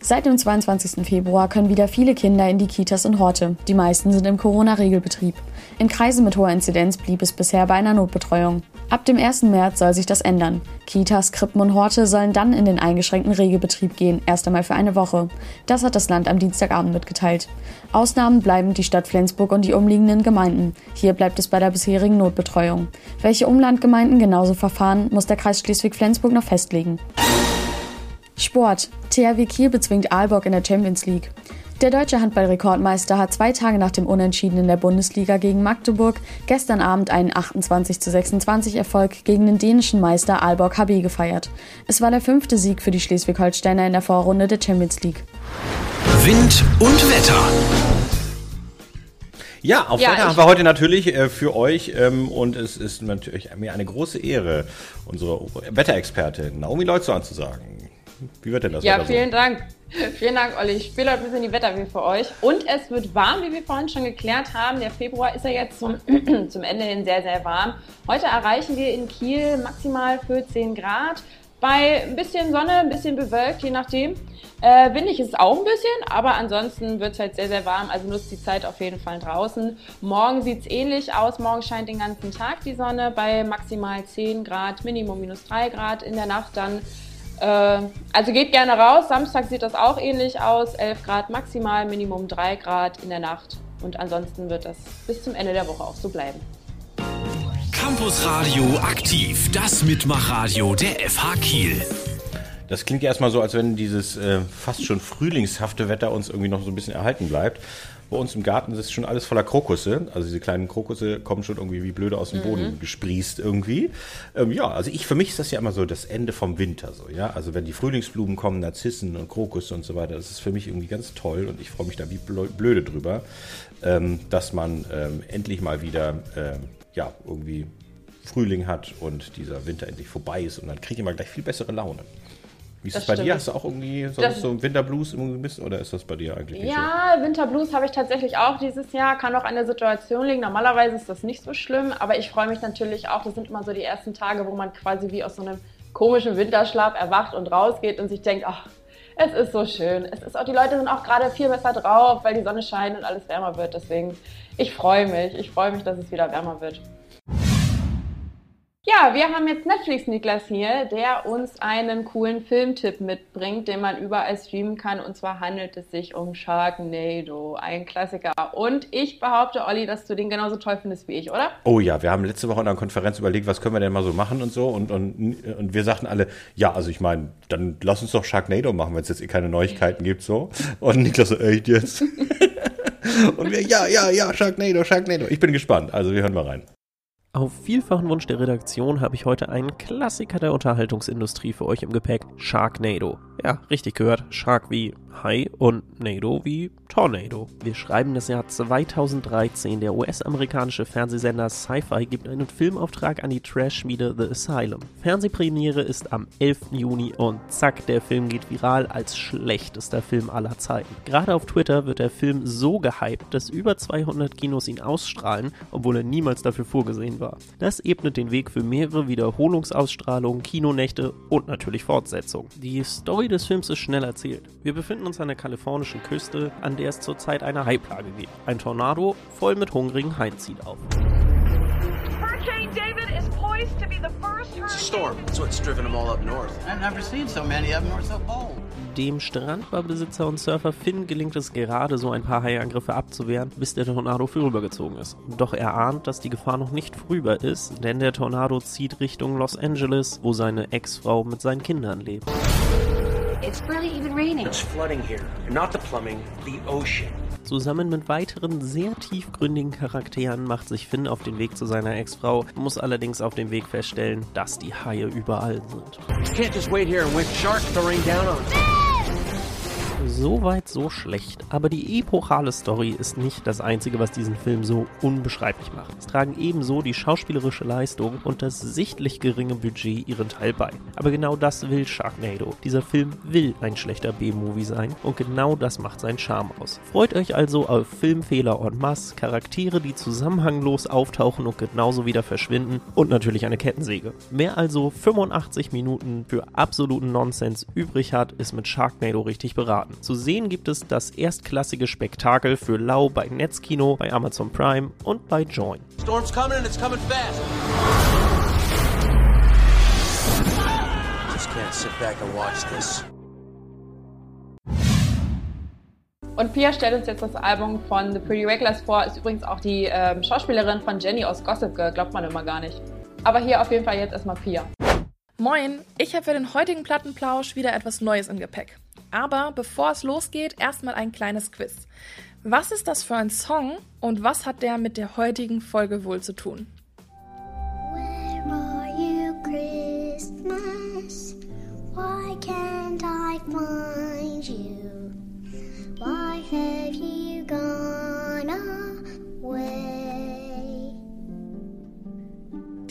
Seit dem 22. Februar können wieder viele Kinder in die Kitas und Horte. Die meisten sind im Corona-Regelbetrieb. In Kreisen mit hoher Inzidenz blieb es bisher bei einer Notbetreuung. Ab dem 1. März soll sich das ändern. Kitas, Krippen und Horte sollen dann in den eingeschränkten Regelbetrieb gehen, erst einmal für eine Woche. Das hat das Land am Dienstagabend mitgeteilt. Ausnahmen bleiben die Stadt Flensburg und die umliegenden Gemeinden. Hier bleibt es bei der bisherigen Notbetreuung. Welche Umlandgemeinden genauso verfahren, muss der Kreis Schleswig-Flensburg noch festlegen. Sport. THW Kiel bezwingt Aalborg in der Champions League. Der deutsche Handballrekordmeister hat zwei Tage nach dem Unentschieden in der Bundesliga gegen Magdeburg gestern Abend einen 28 zu 26 Erfolg gegen den dänischen Meister Aalborg HB gefeiert. Es war der fünfte Sieg für die Schleswig-Holsteiner in der Vorrunde der Champions League. Wind und Wetter. Ja, auf Ja, Wetter haben wir heute natürlich äh, für euch ähm, und es ist natürlich mir eine große Ehre, unsere Wetterexpertin Naomi Leutze anzusagen. Wie wird denn das Ja, Wetter so? vielen Dank. Vielen Dank, Olli. Ich spiele heute ein bisschen die Wetterweh für euch. Und es wird warm, wie wir vorhin schon geklärt haben. Der Februar ist ja jetzt zum, zum Ende hin sehr, sehr warm. Heute erreichen wir in Kiel maximal 14 Grad. Bei ein bisschen Sonne, ein bisschen bewölkt, je nachdem. Äh, windig ist es auch ein bisschen, aber ansonsten wird es halt sehr, sehr warm. Also nutzt die Zeit auf jeden Fall draußen. Morgen sieht es ähnlich aus. Morgen scheint den ganzen Tag die Sonne bei maximal 10 Grad, Minimum minus 3 Grad. In der Nacht dann also geht gerne raus. Samstag sieht das auch ähnlich aus. 11 Grad maximal, Minimum 3 Grad in der Nacht. Und ansonsten wird das bis zum Ende der Woche auch so bleiben. Campus Radio aktiv, das Mitmachradio der FH Kiel. Das klingt ja erstmal so, als wenn dieses äh, fast schon frühlingshafte Wetter uns irgendwie noch so ein bisschen erhalten bleibt. Bei uns im Garten ist schon alles voller Krokusse. Also diese kleinen Krokusse kommen schon irgendwie wie blöde aus dem Boden gesprießt irgendwie. Ähm, ja, also ich, für mich ist das ja immer so das Ende vom Winter so, ja. Also wenn die Frühlingsblumen kommen, Narzissen und Krokusse und so weiter, das ist für mich irgendwie ganz toll und ich freue mich da wie blö- blöde drüber, ähm, dass man ähm, endlich mal wieder, ähm, ja, irgendwie Frühling hat und dieser Winter endlich vorbei ist und dann kriege ich immer gleich viel bessere Laune. Wie ist das, Das bei stimmt. dir? Hast du auch irgendwie so, Das- so Winterblues irgendwie ein bisschen oder ist das bei dir eigentlich nicht Ja, Winterblues habe ich tatsächlich auch dieses Jahr. Kann auch an der Situation liegen. Normalerweise ist das nicht so schlimm, aber ich freue mich natürlich auch. Das sind immer so die ersten Tage, wo man quasi wie aus so einem komischen Winterschlaf erwacht und rausgeht und sich denkt, ach, es ist so schön. Es ist auch, die Leute sind auch gerade viel besser drauf, weil die Sonne scheint und alles wärmer wird. Deswegen, ich freue mich. Ich freue mich, dass es wieder wärmer wird. Ja, wir haben jetzt Netflix-Niklas hier, der uns einen coolen Filmtipp mitbringt, den man überall streamen kann. Und zwar handelt es sich um Sharknado, ein Klassiker. Und ich behaupte, Olli, dass du den genauso toll findest wie ich, oder? Oh ja, wir haben letzte Woche in einer Konferenz überlegt, was können wir denn mal so machen und so. Und, und, und wir sagten alle, ja, also ich meine, dann lass uns doch Sharknado machen, wenn es jetzt eh keine Neuigkeiten gibt so. Und Niklas so, echt jetzt? und wir, ja, ja, ja, Sharknado, Sharknado. Ich bin gespannt. Also wir hören mal rein. Auf vielfachen Wunsch der Redaktion habe ich heute einen Klassiker der Unterhaltungsindustrie für euch im Gepäck: Sharknado. Ja, richtig gehört. Shark wie Hai und Nado wie Tornado. Wir schreiben das Jahr 2013. Der US-amerikanische Fernsehsender Sci-Fi gibt einen Filmauftrag an die Trash-Schmiede The Asylum. Fernsehpremiere ist am 11. Juni und zack, der Film geht viral als schlechtester Film aller Zeiten. Gerade auf Twitter wird der Film so gehypt, dass über 200 Kinos ihn ausstrahlen, obwohl er niemals dafür vorgesehen war. Das ebnet den Weg für mehrere Wiederholungsausstrahlungen, Kinonächte und natürlich Fortsetzungen. Die Story des Films ist schnell erzählt. Wir befinden uns an der kalifornischen Küste, an der es zurzeit eine Haiplage gibt. Ein Tornado voll mit hungrigen Haien zieht auf. Hurricane David is poised to be the first It's a storm. That's what's driven them all up north. I've never seen so many of them or so bold. Dem Strandbarbesitzer und Surfer Finn gelingt es gerade, so ein paar Haiangriffe abzuwehren, bis der Tornado vorübergezogen ist. Doch er ahnt, dass die Gefahr noch nicht vorüber ist, denn der Tornado zieht Richtung Los Angeles, wo seine Ex-Frau mit seinen Kindern lebt. It's barely even raining. It's flooding here. Not the plumbing, the ocean. Zusammen mit weiteren sehr tiefgründigen Charakteren macht sich Finn auf den Weg zu seiner Ex-Frau, muss allerdings auf dem Weg feststellen, dass die Haie überall sind. You can't just wait here and wait sharks to rain down on us. So weit, so schlecht. Aber die epochale Story ist nicht das Einzige, was diesen Film so unbeschreiblich macht. Es tragen ebenso die schauspielerische Leistung und das sichtlich geringe Budget ihren Teil bei. Aber genau das will Sharknado. Dieser Film will ein schlechter B-Movie sein und genau das macht seinen Charme aus. Freut euch also auf Filmfehler en masse, Charaktere, die zusammenhanglos auftauchen und genauso wieder verschwinden und natürlich eine Kettensäge. Wer also 85 Minuten für absoluten Nonsens übrig hat, ist mit Sharknado richtig beraten. Zu sehen gibt es das erstklassige Spektakel für Lau bei Netzkino, bei Amazon Prime und bei Join. Storm's coming and it's coming fast. Just can't sit back and watch this. Und Pia stellt uns jetzt das Album von The Pretty Reckless vor. Ist übrigens auch die ähm, Schauspielerin von Jenny aus Gossip Girl, glaubt man immer gar nicht. Aber hier auf jeden Fall jetzt erstmal Pia. Moin, ich habe für den heutigen Plattenplausch wieder etwas Neues im Gepäck. Aber bevor es losgeht, erstmal ein kleines Quiz. Was ist das für ein Song und was hat der mit der heutigen Folge wohl zu tun?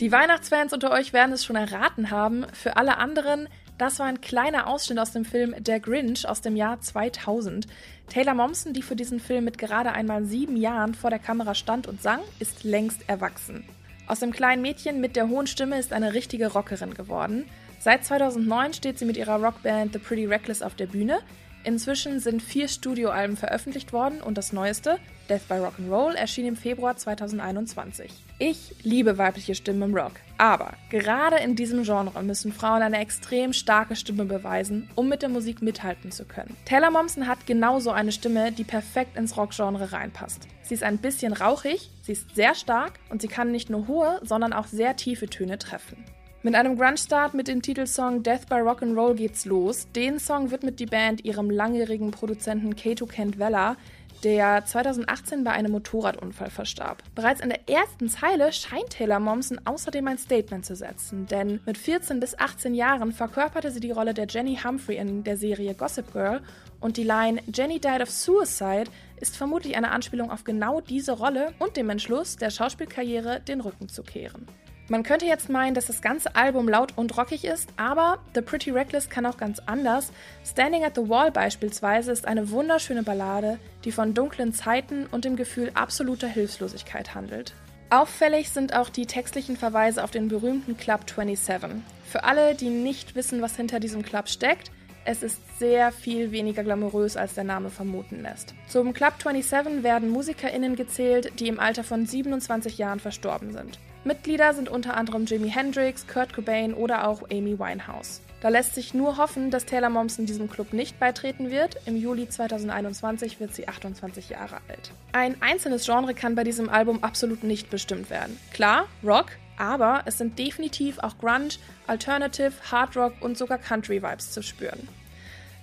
Die Weihnachtsfans unter euch werden es schon erraten haben. Für alle anderen, das war ein kleiner Ausschnitt aus dem Film Der Grinch aus dem Jahr 2000. Taylor Momsen, die für diesen Film mit gerade einmal sieben Jahren vor der Kamera stand und sang, ist längst erwachsen. Aus dem kleinen Mädchen mit der hohen Stimme ist eine richtige Rockerin geworden. Seit 2009 steht sie mit ihrer Rockband The Pretty Reckless auf der Bühne. Inzwischen sind vier Studioalben veröffentlicht worden und das neueste, Death by Rock'n'Roll, erschien im Februar 2021. Ich liebe weibliche Stimmen im Rock, aber gerade in diesem Genre müssen Frauen eine extrem starke Stimme beweisen, um mit der Musik mithalten zu können. Taylor Momsen hat genauso eine Stimme, die perfekt ins Rockgenre reinpasst. Sie ist ein bisschen rauchig, sie ist sehr stark und sie kann nicht nur hohe, sondern auch sehr tiefe Töne treffen. Mit einem Grunge-Start mit dem Titelsong Death by Rock'n'Roll geht's los. Den Song widmet die Band ihrem langjährigen Produzenten Kato Kent Vella, der 2018 bei einem Motorradunfall verstarb. Bereits in der ersten Zeile scheint Taylor Momsen außerdem ein Statement zu setzen, denn mit 14 bis 18 Jahren verkörperte sie die Rolle der Jenny Humphrey in der Serie Gossip Girl und die Line Jenny died of suicide ist vermutlich eine Anspielung auf genau diese Rolle und dem Entschluss, der Schauspielkarriere den Rücken zu kehren. Man könnte jetzt meinen, dass das ganze Album laut und rockig ist, aber The Pretty Reckless kann auch ganz anders. Standing at the Wall beispielsweise ist eine wunderschöne Ballade, die von dunklen Zeiten und dem Gefühl absoluter Hilflosigkeit handelt. Auffällig sind auch die textlichen Verweise auf den berühmten Club 27. Für alle, die nicht wissen, was hinter diesem Club steckt, es ist sehr viel weniger glamourös, als der Name vermuten lässt. Zum Club 27 werden MusikerInnen gezählt, die im Alter von 27 Jahren verstorben sind. Mitglieder sind unter anderem Jimi Hendrix, Kurt Cobain oder auch Amy Winehouse. Da lässt sich nur hoffen, dass Taylor Momsen diesem Club nicht beitreten wird. Im Juli 2021 wird sie 28 Jahre alt. Ein einzelnes Genre kann bei diesem Album absolut nicht bestimmt werden. Klar, Rock, aber es sind definitiv auch Grunge, Alternative, Hard Rock und sogar Country Vibes zu spüren.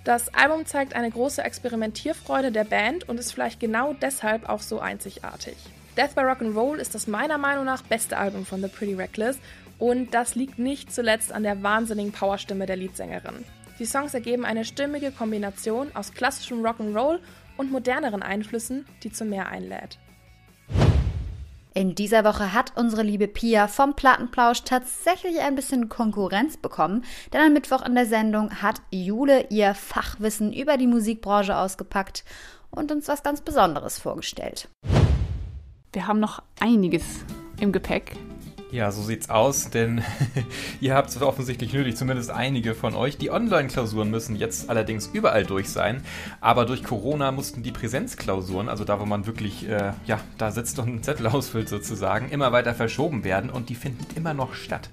Das Album zeigt eine große Experimentierfreude der Band und ist vielleicht genau deshalb auch so einzigartig. Death by Rock'n'Roll ist das meiner Meinung nach beste Album von The Pretty Reckless und das liegt nicht zuletzt an der wahnsinnigen Powerstimme der Leadsängerin. Die Songs ergeben eine stimmige Kombination aus klassischem Rock'n'Roll und moderneren Einflüssen, die zu mehr einlädt. In dieser Woche hat unsere liebe Pia vom Plattenplausch tatsächlich ein bisschen Konkurrenz bekommen, denn am Mittwoch in der Sendung hat Jule ihr Fachwissen über die Musikbranche ausgepackt und uns was ganz Besonderes vorgestellt. Wir haben noch einiges im Gepäck. Ja, so sieht's aus, denn ihr habt es offensichtlich nötig, zumindest einige von euch. Die Online-Klausuren müssen jetzt allerdings überall durch sein, aber durch Corona mussten die Präsenzklausuren, also da, wo man wirklich, äh, ja, da sitzt und einen Zettel ausfüllt sozusagen, immer weiter verschoben werden und die finden immer noch statt.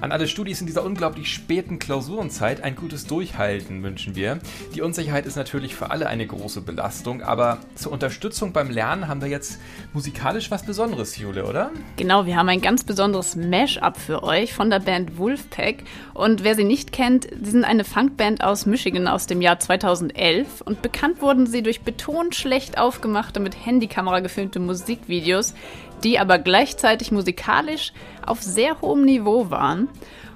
An alle Studis in dieser unglaublich späten Klausurenzeit ein gutes Durchhalten wünschen wir. Die Unsicherheit ist natürlich für alle eine große Belastung, aber zur Unterstützung beim Lernen haben wir jetzt musikalisch was Besonderes, Jule, oder? Genau, wir haben ein ganz besonderes Mash-up für euch von der Band Wolfpack. Und wer sie nicht kennt, sie sind eine Funkband aus Michigan aus dem Jahr 2011 und bekannt wurden sie durch betont schlecht aufgemachte, mit Handykamera gefilmte Musikvideos, die aber gleichzeitig musikalisch auf sehr hohem Niveau waren.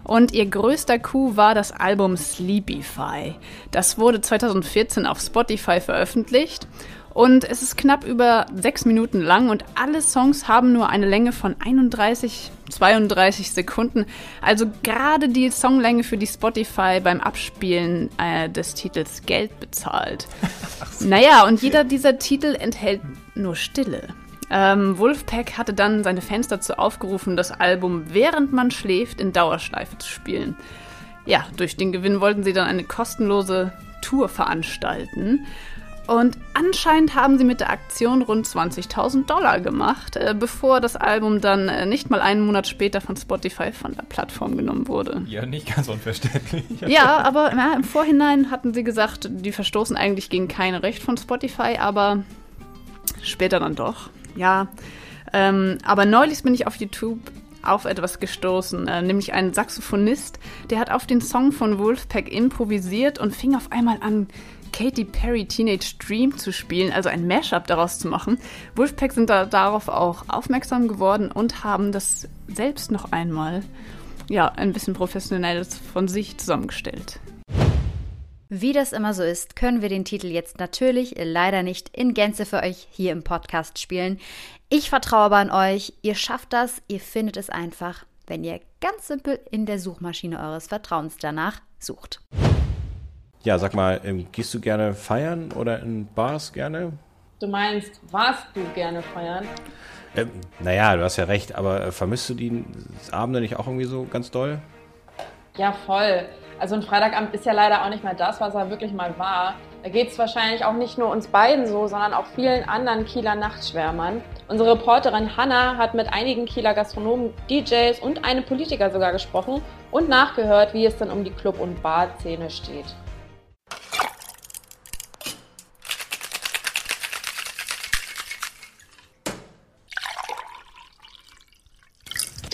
Und ihr größter Coup war das Album Sleepify. Das wurde 2014 auf Spotify veröffentlicht und es ist knapp über sechs Minuten lang und alle Songs haben nur eine Länge von 31, 32 Sekunden. Also gerade die Songlänge für die Spotify beim Abspielen äh, des Titels Geld bezahlt. naja, und jeder dieser Titel enthält nur Stille. Ähm, Wolfpack hatte dann seine Fans dazu aufgerufen, das Album während man schläft in Dauerschleife zu spielen. Ja, durch den Gewinn wollten sie dann eine kostenlose Tour veranstalten. Und anscheinend haben sie mit der Aktion rund 20.000 Dollar gemacht, äh, bevor das Album dann äh, nicht mal einen Monat später von Spotify von der Plattform genommen wurde. Ja, nicht ganz unverständlich. ja, aber ja, im Vorhinein hatten sie gesagt, die verstoßen eigentlich gegen kein Recht von Spotify, aber später dann doch. Ja, ähm, aber neulich bin ich auf YouTube auf etwas gestoßen, äh, nämlich ein Saxophonist, der hat auf den Song von Wolfpack improvisiert und fing auf einmal an, Katy Perry Teenage Dream zu spielen, also ein Mashup daraus zu machen. Wolfpack sind da darauf auch aufmerksam geworden und haben das selbst noch einmal ja, ein bisschen professionelles von sich zusammengestellt. Wie das immer so ist, können wir den Titel jetzt natürlich leider nicht in Gänze für euch hier im Podcast spielen. Ich vertraue aber an euch, ihr schafft das, ihr findet es einfach, wenn ihr ganz simpel in der Suchmaschine eures Vertrauens danach sucht. Ja, sag mal, ähm, gehst du gerne feiern oder in Bars gerne? Du meinst, warst du gerne feiern? Ähm, naja, du hast ja recht, aber äh, vermisst du die Abende nicht auch irgendwie so ganz doll? Ja, voll. Also ein Freitagabend ist ja leider auch nicht mehr das, was er wirklich mal war. Da geht es wahrscheinlich auch nicht nur uns beiden so, sondern auch vielen anderen Kieler Nachtschwärmern. Unsere Reporterin Hanna hat mit einigen Kieler Gastronomen, DJs und einem Politiker sogar gesprochen und nachgehört, wie es dann um die Club- und Barszene steht.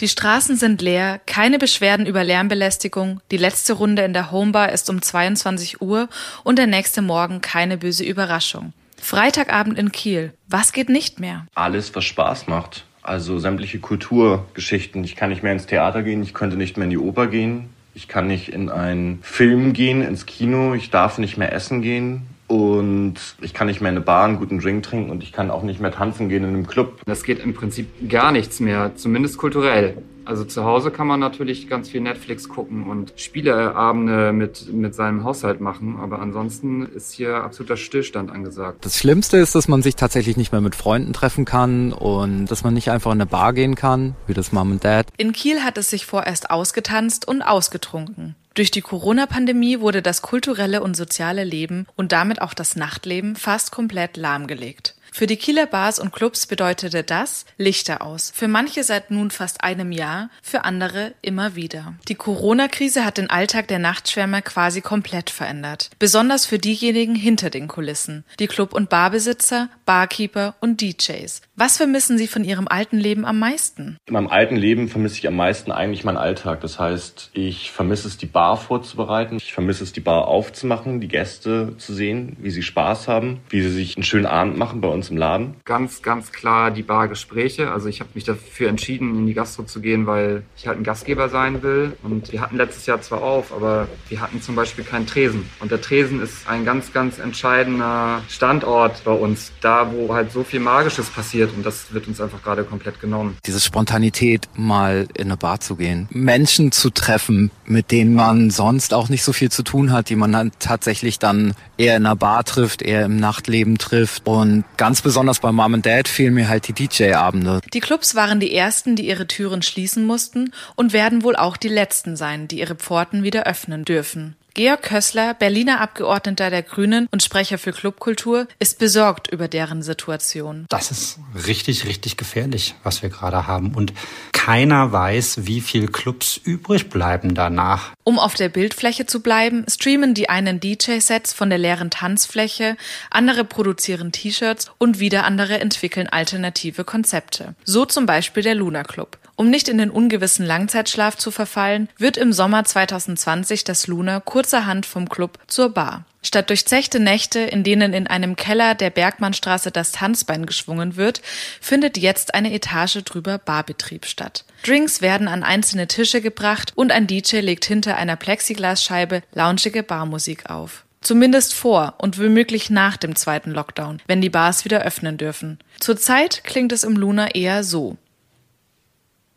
Die Straßen sind leer, keine Beschwerden über Lärmbelästigung, die letzte Runde in der Homebar ist um 22 Uhr und der nächste Morgen keine böse Überraschung. Freitagabend in Kiel. Was geht nicht mehr? Alles, was Spaß macht. Also sämtliche Kulturgeschichten. Ich kann nicht mehr ins Theater gehen, ich könnte nicht mehr in die Oper gehen, ich kann nicht in einen Film gehen, ins Kino, ich darf nicht mehr essen gehen. Und ich kann nicht mehr in eine Bar einen guten Drink trinken und ich kann auch nicht mehr tanzen gehen in einem Club. Das geht im Prinzip gar nichts mehr, zumindest kulturell. Also zu Hause kann man natürlich ganz viel Netflix gucken und Spieleabende mit, mit seinem Haushalt machen, aber ansonsten ist hier absoluter Stillstand angesagt. Das Schlimmste ist, dass man sich tatsächlich nicht mehr mit Freunden treffen kann und dass man nicht einfach in eine Bar gehen kann, wie das Mom und Dad. In Kiel hat es sich vorerst ausgetanzt und ausgetrunken. Durch die Corona-Pandemie wurde das kulturelle und soziale Leben und damit auch das Nachtleben fast komplett lahmgelegt. Für die Kieler Bars und Clubs bedeutete das Lichter aus. Für manche seit nun fast einem Jahr, für andere immer wieder. Die Corona-Krise hat den Alltag der Nachtschwärmer quasi komplett verändert. Besonders für diejenigen hinter den Kulissen. Die Club- und Barbesitzer, Barkeeper und DJs. Was vermissen sie von ihrem alten Leben am meisten? In meinem alten Leben vermisse ich am meisten eigentlich meinen Alltag. Das heißt, ich vermisse es, die Bar vorzubereiten. Ich vermisse es, die Bar aufzumachen, die Gäste zu sehen, wie sie Spaß haben, wie sie sich einen schönen Abend machen bei uns im Laden? Ganz, ganz klar die Bargespräche. Also ich habe mich dafür entschieden, in die Gastro zu gehen, weil ich halt ein Gastgeber sein will. Und wir hatten letztes Jahr zwar auf, aber wir hatten zum Beispiel keinen Tresen. Und der Tresen ist ein ganz, ganz entscheidender Standort bei uns. Da, wo halt so viel Magisches passiert. Und das wird uns einfach gerade komplett genommen. Diese Spontanität, mal in eine Bar zu gehen, Menschen zu treffen, mit denen man sonst auch nicht so viel zu tun hat, die man dann tatsächlich dann eher in einer Bar trifft, eher im Nachtleben trifft. Und ganz besonders bei Mom and Dad fehlen mir halt die DJ-Abende. Die Clubs waren die ersten, die ihre Türen schließen mussten und werden wohl auch die letzten sein, die ihre Pforten wieder öffnen dürfen. Georg Kössler, Berliner Abgeordneter der Grünen und Sprecher für Clubkultur, ist besorgt über deren Situation. Das ist richtig, richtig gefährlich, was wir gerade haben. Und keiner weiß, wie viel Clubs übrig bleiben danach. Um auf der Bildfläche zu bleiben, streamen die einen DJ-Sets von der leeren Tanzfläche, andere produzieren T-Shirts und wieder andere entwickeln alternative Konzepte. So zum Beispiel der Luna Club. Um nicht in den ungewissen Langzeitschlaf zu verfallen, wird im Sommer 2020 das Luna kurzerhand vom Club zur Bar. Statt durchzechte Nächte, in denen in einem Keller der Bergmannstraße das Tanzbein geschwungen wird, findet jetzt eine Etage drüber Barbetrieb statt. Drinks werden an einzelne Tische gebracht und ein DJ legt hinter einer Plexiglasscheibe loungige Barmusik auf. Zumindest vor und womöglich nach dem zweiten Lockdown, wenn die Bars wieder öffnen dürfen. Zurzeit klingt es im Luna eher so.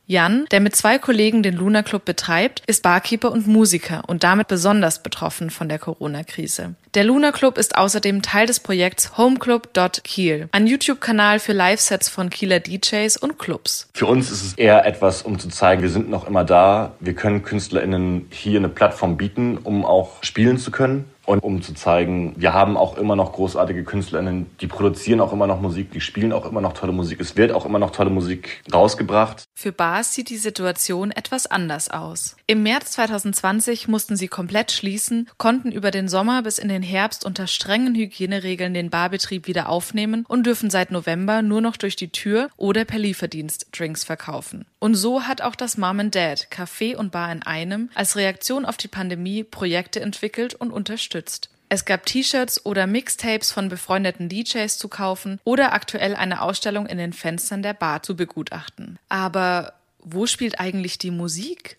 Jan, der mit zwei Kollegen den Luna Club betreibt, ist Barkeeper und Musiker und damit besonders betroffen von der Corona-Krise. Der Luna Club ist außerdem Teil des Projekts Homeclub.Kiel, ein YouTube-Kanal für Live-Sets von Kieler DJs und Clubs. Für uns ist es eher etwas, um zu zeigen, wir sind noch immer da. Wir können KünstlerInnen hier eine Plattform bieten, um auch spielen zu können. Und um zu zeigen, wir haben auch immer noch großartige KünstlerInnen, die produzieren auch immer noch Musik, die spielen auch immer noch tolle Musik. Es wird auch immer noch tolle Musik rausgebracht. Für Bars sieht die Situation etwas anders aus. Im März 2020 mussten sie komplett schließen, konnten über den Sommer bis in den Herbst unter strengen Hygieneregeln den Barbetrieb wieder aufnehmen und dürfen seit November nur noch durch die Tür oder per Lieferdienst Drinks verkaufen. Und so hat auch das Mom and Dad, Café und Bar in einem, als Reaktion auf die Pandemie Projekte entwickelt und unterstützt. Es gab T-Shirts oder Mixtapes von befreundeten DJs zu kaufen oder aktuell eine Ausstellung in den Fenstern der Bar zu begutachten. Aber wo spielt eigentlich die Musik?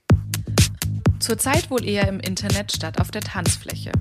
Zurzeit wohl eher im Internet statt auf der Tanzfläche.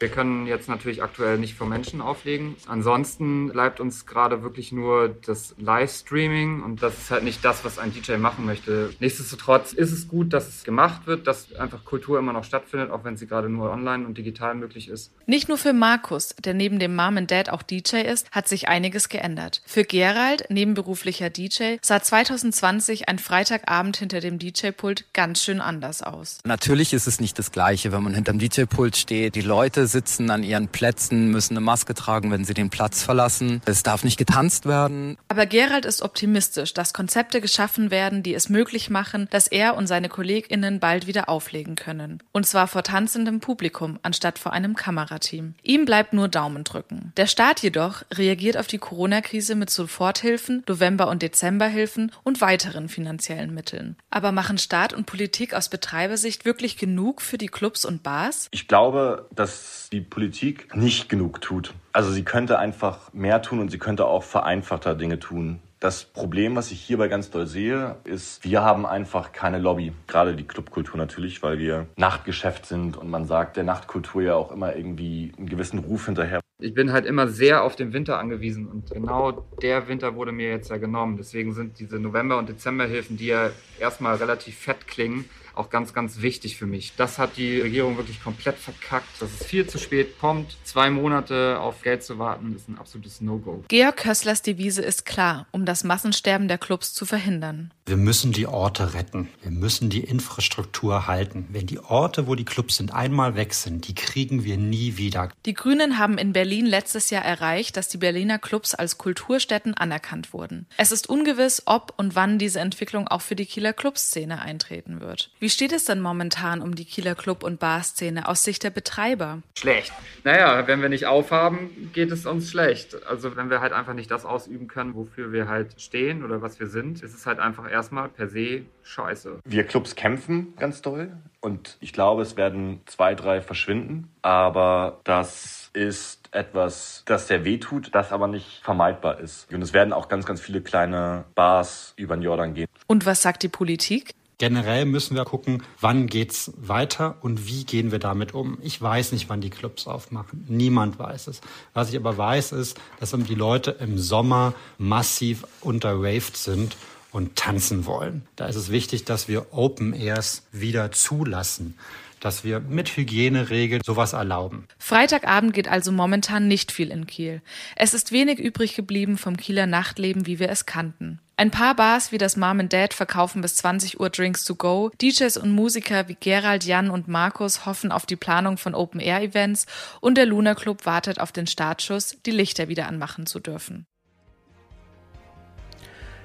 Wir können jetzt natürlich aktuell nicht vor Menschen auflegen. Ansonsten bleibt uns gerade wirklich nur das Livestreaming und das ist halt nicht das, was ein DJ machen möchte. Nichtsdestotrotz ist es gut, dass es gemacht wird, dass einfach Kultur immer noch stattfindet, auch wenn sie gerade nur online und digital möglich ist. Nicht nur für Markus, der neben dem Mom and Dad auch DJ ist, hat sich einiges geändert. Für Gerald, nebenberuflicher DJ, sah 2020 ein Freitagabend hinter dem DJ-Pult ganz schön anders aus. Natürlich ist es nicht das Gleiche, wenn man hinterm DJ-Pult steht. Die Leute sitzen an ihren Plätzen, müssen eine Maske tragen, wenn sie den Platz verlassen. Es darf nicht getanzt werden. Aber Gerald ist optimistisch, dass Konzepte geschaffen werden, die es möglich machen, dass er und seine KollegInnen bald wieder auflegen können. Und zwar vor tanzendem Publikum, anstatt vor einem Kamerateam. Ihm bleibt nur Daumen drücken. Der Staat jedoch reagiert auf die Corona-Krise mit Soforthilfen, November- und Dezemberhilfen und weiteren finanziellen Mitteln. Aber machen Staat und Politik aus Betreibersicht wirklich genug für die Clubs und Bars? Ich glaube, dass die Politik nicht genug tut. Also sie könnte einfach mehr tun und sie könnte auch vereinfachter Dinge tun. Das Problem, was ich hierbei ganz doll sehe, ist, wir haben einfach keine Lobby. Gerade die Clubkultur natürlich, weil wir Nachtgeschäft sind und man sagt der Nachtkultur ja auch immer irgendwie einen gewissen Ruf hinterher. Ich bin halt immer sehr auf den Winter angewiesen und genau der Winter wurde mir jetzt ja genommen. Deswegen sind diese November- und Dezemberhilfen, die ja erstmal relativ fett klingen, auch ganz, ganz wichtig für mich. Das hat die Regierung wirklich komplett verkackt. Dass es viel zu spät kommt. Zwei Monate auf Geld zu warten, ist ein absolutes No-Go. Georg Kösslers Devise ist klar, um das Massensterben der Clubs zu verhindern. Wir müssen die Orte retten. Wir müssen die Infrastruktur halten. Wenn die Orte, wo die Clubs sind, einmal weg sind, die kriegen wir nie wieder. Die Grünen haben in Berlin letztes Jahr erreicht, dass die Berliner Clubs als Kulturstätten anerkannt wurden. Es ist ungewiss, ob und wann diese Entwicklung auch für die Kieler Clubszene eintreten wird. Wie steht es denn momentan um die Kieler Club- und Barszene aus Sicht der Betreiber? Schlecht. Naja, wenn wir nicht aufhaben, geht es uns schlecht. Also wenn wir halt einfach nicht das ausüben können, wofür wir halt stehen oder was wir sind, ist es halt einfach erstmal per se scheiße. Wir Clubs kämpfen ganz doll und ich glaube, es werden zwei, drei verschwinden, aber das ist etwas, das sehr weh tut, das aber nicht vermeidbar ist. Und es werden auch ganz, ganz viele kleine Bars über den Jordan gehen. Und was sagt die Politik? Generell müssen wir gucken, wann geht's weiter und wie gehen wir damit um. Ich weiß nicht, wann die Clubs aufmachen. Niemand weiß es. Was ich aber weiß, ist, dass die Leute im Sommer massiv unterraved sind und tanzen wollen. Da ist es wichtig, dass wir Open Airs wieder zulassen dass wir mit Hygieneregeln sowas erlauben. Freitagabend geht also momentan nicht viel in Kiel. Es ist wenig übrig geblieben vom Kieler Nachtleben, wie wir es kannten. Ein paar Bars wie das Mom and Dad verkaufen bis 20 Uhr Drinks to go. DJs und Musiker wie Gerald, Jan und Markus hoffen auf die Planung von Open-Air-Events und der Luna Club wartet auf den Startschuss, die Lichter wieder anmachen zu dürfen.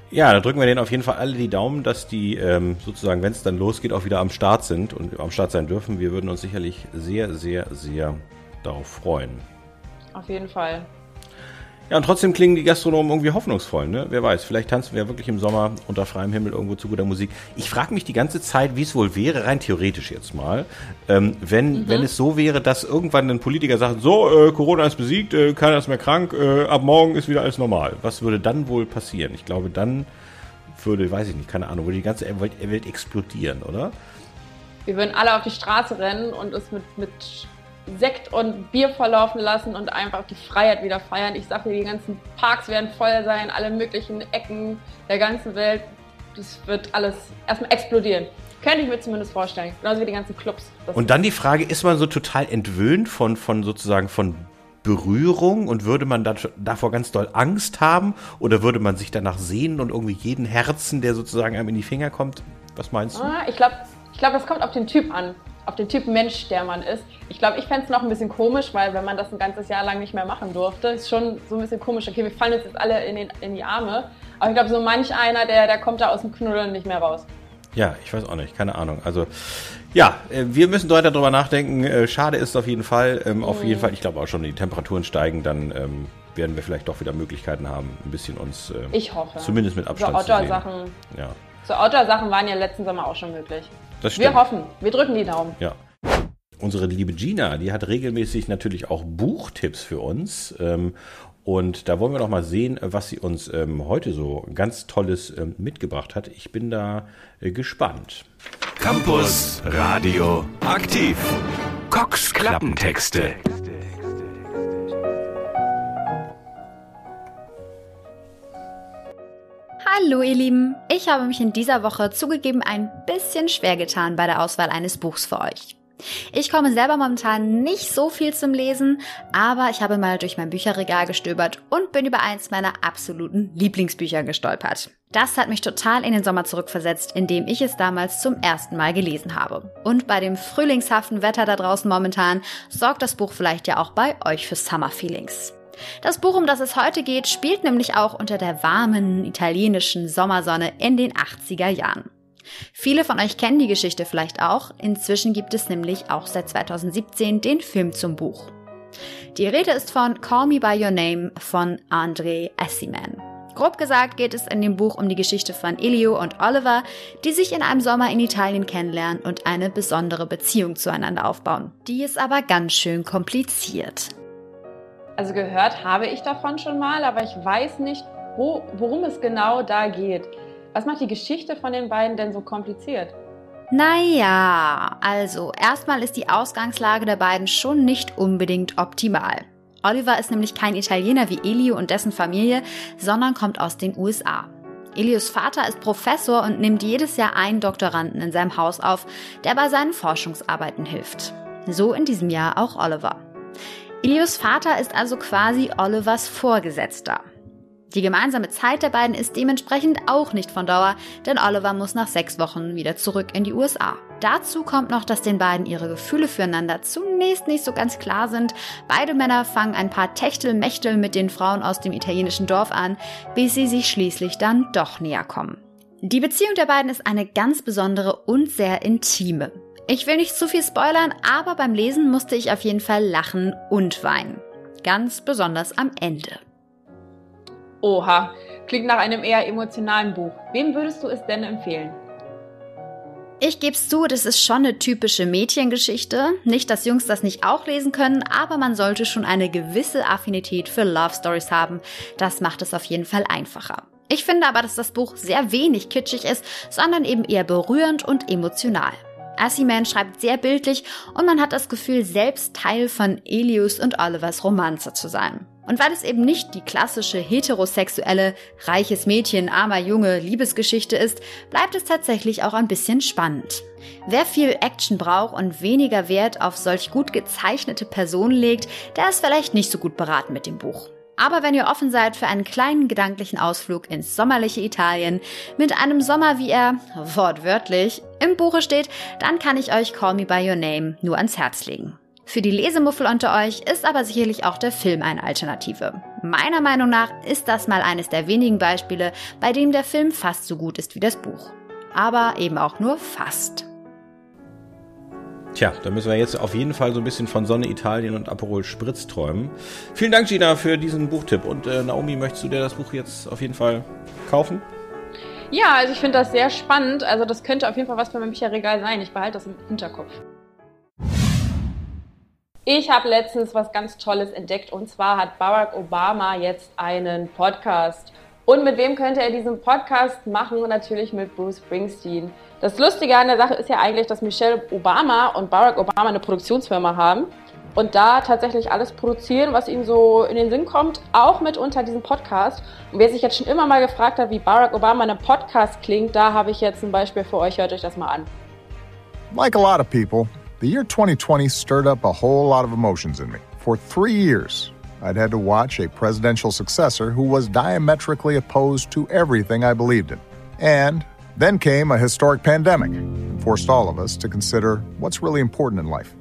Ja, da drücken wir denen auf jeden Fall alle die Daumen, dass die ähm, sozusagen, wenn es dann losgeht, auch wieder am Start sind und am Start sein dürfen. Wir würden uns sicherlich sehr, sehr, sehr darauf freuen. Auf jeden Fall. Ja, und trotzdem klingen die Gastronomen irgendwie hoffnungsvoll, ne? Wer weiß, vielleicht tanzen wir ja wirklich im Sommer unter freiem Himmel irgendwo zu guter Musik. Ich frage mich die ganze Zeit, wie es wohl wäre, rein theoretisch jetzt mal, ähm, wenn, mhm. wenn es so wäre, dass irgendwann ein Politiker sagt, so, äh, Corona ist besiegt, äh, keiner ist mehr krank, äh, ab morgen ist wieder alles normal. Was würde dann wohl passieren? Ich glaube, dann würde, weiß ich nicht, keine Ahnung, würde die ganze Welt, Welt explodieren, oder? Wir würden alle auf die Straße rennen und es mit, mit Sekt und Bier verlaufen lassen und einfach die Freiheit wieder feiern. Ich sage dir, die ganzen Parks werden voll sein, alle möglichen Ecken der ganzen Welt. Das wird alles erstmal explodieren. Könnte ich mir zumindest vorstellen. Genauso wie die ganzen Clubs. Das und dann die Frage, ist man so total entwöhnt von, von sozusagen von Berührung und würde man davor ganz doll Angst haben oder würde man sich danach sehnen und irgendwie jeden Herzen, der sozusagen einem in die Finger kommt? Was meinst du? Ah, ich glaube, ich glaub, das kommt auf den Typ an auf den Typ Mensch, der man ist. Ich glaube, ich fände es noch ein bisschen komisch, weil wenn man das ein ganzes Jahr lang nicht mehr machen durfte, ist schon so ein bisschen komisch. Okay, wir fallen jetzt alle in, den, in die Arme. Aber ich glaube, so manch einer, der, der kommt da aus dem Knuddeln nicht mehr raus. Ja, ich weiß auch nicht, keine Ahnung. Also ja, äh, wir müssen weiter darüber nachdenken. Äh, schade ist auf jeden Fall. Ähm, auf jeden mhm. Fall, ich glaube auch schon, die Temperaturen steigen, dann ähm, werden wir vielleicht doch wieder Möglichkeiten haben, ein bisschen uns ähm, ich hoffe. zumindest mit Abstand so zu sehen. Ja. So Outdoor-Sachen waren ja letzten Sommer auch schon möglich. Das stimmt. Wir hoffen, wir drücken die Daumen. Ja. Unsere liebe Gina, die hat regelmäßig natürlich auch Buchtipps für uns. Ähm, und da wollen wir noch mal sehen, was sie uns ähm, heute so ganz Tolles ähm, mitgebracht hat. Ich bin da äh, gespannt. Campus Radio aktiv. Cox Klappentexte. Hallo ihr Lieben, ich habe mich in dieser Woche zugegeben ein bisschen schwer getan bei der Auswahl eines Buchs für euch. Ich komme selber momentan nicht so viel zum Lesen, aber ich habe mal durch mein Bücherregal gestöbert und bin über eins meiner absoluten Lieblingsbücher gestolpert. Das hat mich total in den Sommer zurückversetzt, in dem ich es damals zum ersten Mal gelesen habe. Und bei dem frühlingshaften Wetter da draußen momentan sorgt das Buch vielleicht ja auch bei euch für Summer Feelings. Das Buch, um das es heute geht, spielt nämlich auch unter der warmen italienischen Sommersonne in den 80er Jahren. Viele von euch kennen die Geschichte vielleicht auch, inzwischen gibt es nämlich auch seit 2017 den Film zum Buch. Die Rede ist von Call Me By Your Name von André Assiman. Grob gesagt geht es in dem Buch um die Geschichte von Elio und Oliver, die sich in einem Sommer in Italien kennenlernen und eine besondere Beziehung zueinander aufbauen. Die ist aber ganz schön kompliziert. Also gehört habe ich davon schon mal, aber ich weiß nicht, wo, worum es genau da geht. Was macht die Geschichte von den beiden denn so kompliziert? Naja, also erstmal ist die Ausgangslage der beiden schon nicht unbedingt optimal. Oliver ist nämlich kein Italiener wie Elio und dessen Familie, sondern kommt aus den USA. Elios Vater ist Professor und nimmt jedes Jahr einen Doktoranden in seinem Haus auf, der bei seinen Forschungsarbeiten hilft. So in diesem Jahr auch Oliver. Elios Vater ist also quasi Olivers Vorgesetzter. Die gemeinsame Zeit der beiden ist dementsprechend auch nicht von Dauer, denn Oliver muss nach sechs Wochen wieder zurück in die USA. Dazu kommt noch, dass den beiden ihre Gefühle füreinander zunächst nicht so ganz klar sind. Beide Männer fangen ein paar Techtelmechtel mit den Frauen aus dem italienischen Dorf an, bis sie sich schließlich dann doch näher kommen. Die Beziehung der beiden ist eine ganz besondere und sehr intime. Ich will nicht zu viel spoilern, aber beim Lesen musste ich auf jeden Fall lachen und weinen. Ganz besonders am Ende. Oha, klingt nach einem eher emotionalen Buch. Wem würdest du es denn empfehlen? Ich geb's zu, das ist schon eine typische Mädchengeschichte. Nicht, dass Jungs das nicht auch lesen können, aber man sollte schon eine gewisse Affinität für Love Stories haben. Das macht es auf jeden Fall einfacher. Ich finde aber, dass das Buch sehr wenig kitschig ist, sondern eben eher berührend und emotional. Assiman schreibt sehr bildlich und man hat das Gefühl, selbst Teil von Elius und Olivers Romanze zu sein. Und weil es eben nicht die klassische heterosexuelle, reiches Mädchen, armer Junge Liebesgeschichte ist, bleibt es tatsächlich auch ein bisschen spannend. Wer viel Action braucht und weniger Wert auf solch gut gezeichnete Personen legt, der ist vielleicht nicht so gut beraten mit dem Buch. Aber wenn ihr offen seid für einen kleinen gedanklichen Ausflug ins sommerliche Italien mit einem Sommer, wie er wortwörtlich im Buche steht, dann kann ich euch Call Me By Your Name nur ans Herz legen. Für die Lesemuffel unter euch ist aber sicherlich auch der Film eine Alternative. Meiner Meinung nach ist das mal eines der wenigen Beispiele, bei dem der Film fast so gut ist wie das Buch. Aber eben auch nur fast. Tja, da müssen wir jetzt auf jeden Fall so ein bisschen von Sonne Italien und Aperol Spritz träumen. Vielen Dank, Gina, für diesen Buchtipp. Und äh, Naomi, möchtest du dir das Buch jetzt auf jeden Fall kaufen? Ja, also ich finde das sehr spannend. Also das könnte auf jeden Fall was für mein Bücherregal sein. Ich behalte das im Hinterkopf. Ich habe letztens was ganz Tolles entdeckt und zwar hat Barack Obama jetzt einen Podcast. Und mit wem könnte er diesen Podcast machen? Natürlich mit Bruce Springsteen. Das Lustige an der Sache ist ja eigentlich, dass Michelle Obama und Barack Obama eine Produktionsfirma haben und da tatsächlich alles produzieren, was ihnen so in den Sinn kommt, auch mit unter diesem Podcast. Und wer sich jetzt schon immer mal gefragt hat, wie Barack Obama in einem Podcast klingt, da habe ich jetzt ein Beispiel für euch. Hört euch das mal an. Like a lot of people, the year 2020 stirred up a whole lot of emotions in me. For three years, I'd had to watch a presidential successor who was diametrically opposed to everything I believed in. And then came a historic pandemic and forced all of us to consider what's really important in life.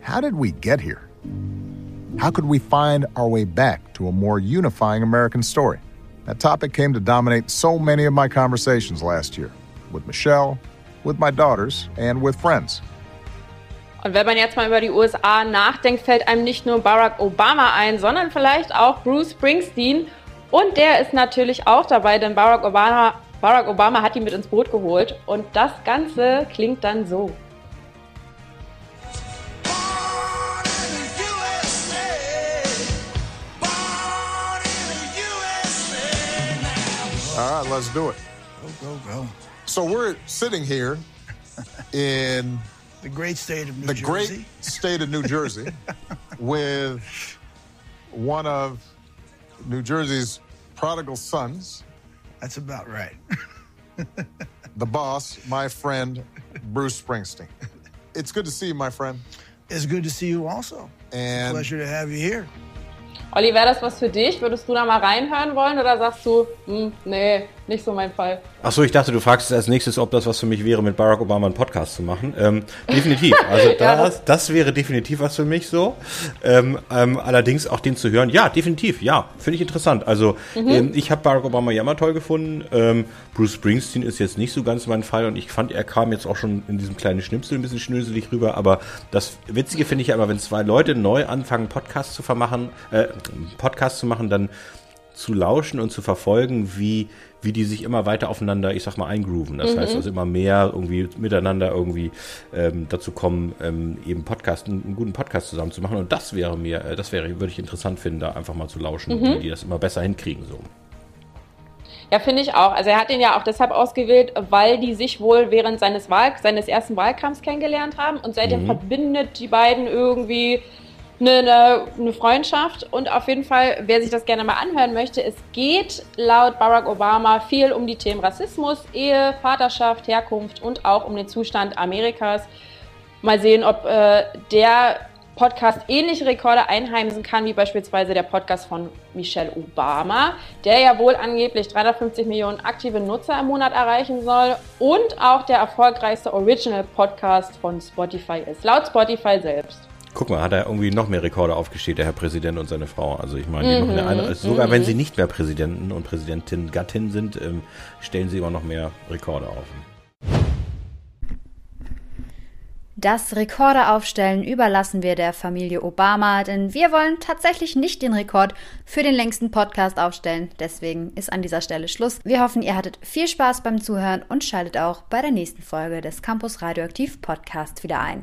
How did we get here? How could we find our way back to a more unifying American story? That topic came to dominate so many of my conversations last year with Michelle, with my daughters, and with friends. Und wenn man jetzt mal über die USA nachdenkt, fällt einem nicht nur Barack Obama ein, sondern vielleicht auch Bruce Springsteen. Und der ist natürlich auch dabei, denn Barack Obama, Barack Obama hat ihn mit ins Boot geholt. Und das Ganze klingt dann so. All right, let's do it. Go, go, go. So we're sitting here in The great state of New the Jersey. great state of New Jersey with one of New Jersey's prodigal sons. That's about right. the boss, my friend, Bruce Springsteen. It's good to see you, my friend. It's good to see you also. And Pleasure to have you here. Olli, wäre das was für dich? Würdest du da mal reinhören wollen oder sagst du, hm, nee, nicht so mein Fall? Achso, ich dachte, du fragst als nächstes, ob das was für mich wäre, mit Barack Obama einen Podcast zu machen. Ähm, definitiv. Also Ja, das, das wäre definitiv was für mich so. Ähm, ähm, allerdings auch den zu hören, ja, definitiv, ja, finde ich interessant. Also Mhm. ähm, ich habe Barack Obama ja immer toll gefunden. Ähm, Bruce Springsteen ist jetzt nicht so ganz mein Fall und ich fand, er kam jetzt auch schon in diesem kleinen Schnipsel ein bisschen schnöselig rüber. Aber das Witzige finde ich ja immer, wenn zwei Leute neu anfangen, Podcast zu vermachen, äh, Podcast zu machen, dann zu lauschen und zu verfolgen, wie, wie die sich immer weiter aufeinander, ich sag mal, eingrooven. Das Mhm. heißt also immer mehr irgendwie miteinander irgendwie ähm, dazu kommen, ähm, eben Podcast, einen, einen guten Podcast zusammen zu machen. Und das wäre mir, äh, das wäre, würde ich interessant finden, da einfach mal zu lauschen, Mhm. wie die das immer besser hinkriegen. So. Ja, finde ich auch. Also er hat ihn ja auch deshalb ausgewählt, weil die sich wohl während seines, Wahl seines ersten Wahlkampfs kennengelernt haben und seitdem Mhm. verbindet die beiden irgendwie eine, eine, Freundschaft. Und auf jeden Fall, wer sich das gerne mal anhören möchte, es geht laut Barack Obama viel um die Themen Rassismus, Ehe, Vaterschaft, Herkunft und auch um den Zustand Amerikas. Mal sehen, ob äh, der Podcast ähnliche Rekorde einheimsen kann, wie beispielsweise der Podcast von Michelle Obama, der ja wohl angeblich 350 Millionen aktive Nutzer im Monat erreichen soll und auch der erfolgreichste Original-Podcast von Spotify ist, laut Spotify selbst. Guck mal, hat er irgendwie noch mehr Rekorde aufgestellt, der Herr Präsident und seine Frau. Also ich meine, Mhm, eine, sogar mhm. wenn sie nicht mehr Präsidenten und Präsidentin Gattin sind, ähm, stellen sie immer noch mehr Rekorde auf. Das Rekorde aufstellen überlassen wir der Familie Obama, denn wir wollen tatsächlich nicht den Rekord für den längsten Podcast aufstellen. Deswegen ist an dieser Stelle Schluss. Wir hoffen, ihr hattet viel Spaß beim Zuhören und schaltet auch bei der nächsten Folge des Campus Radioaktiv Podcast wieder ein.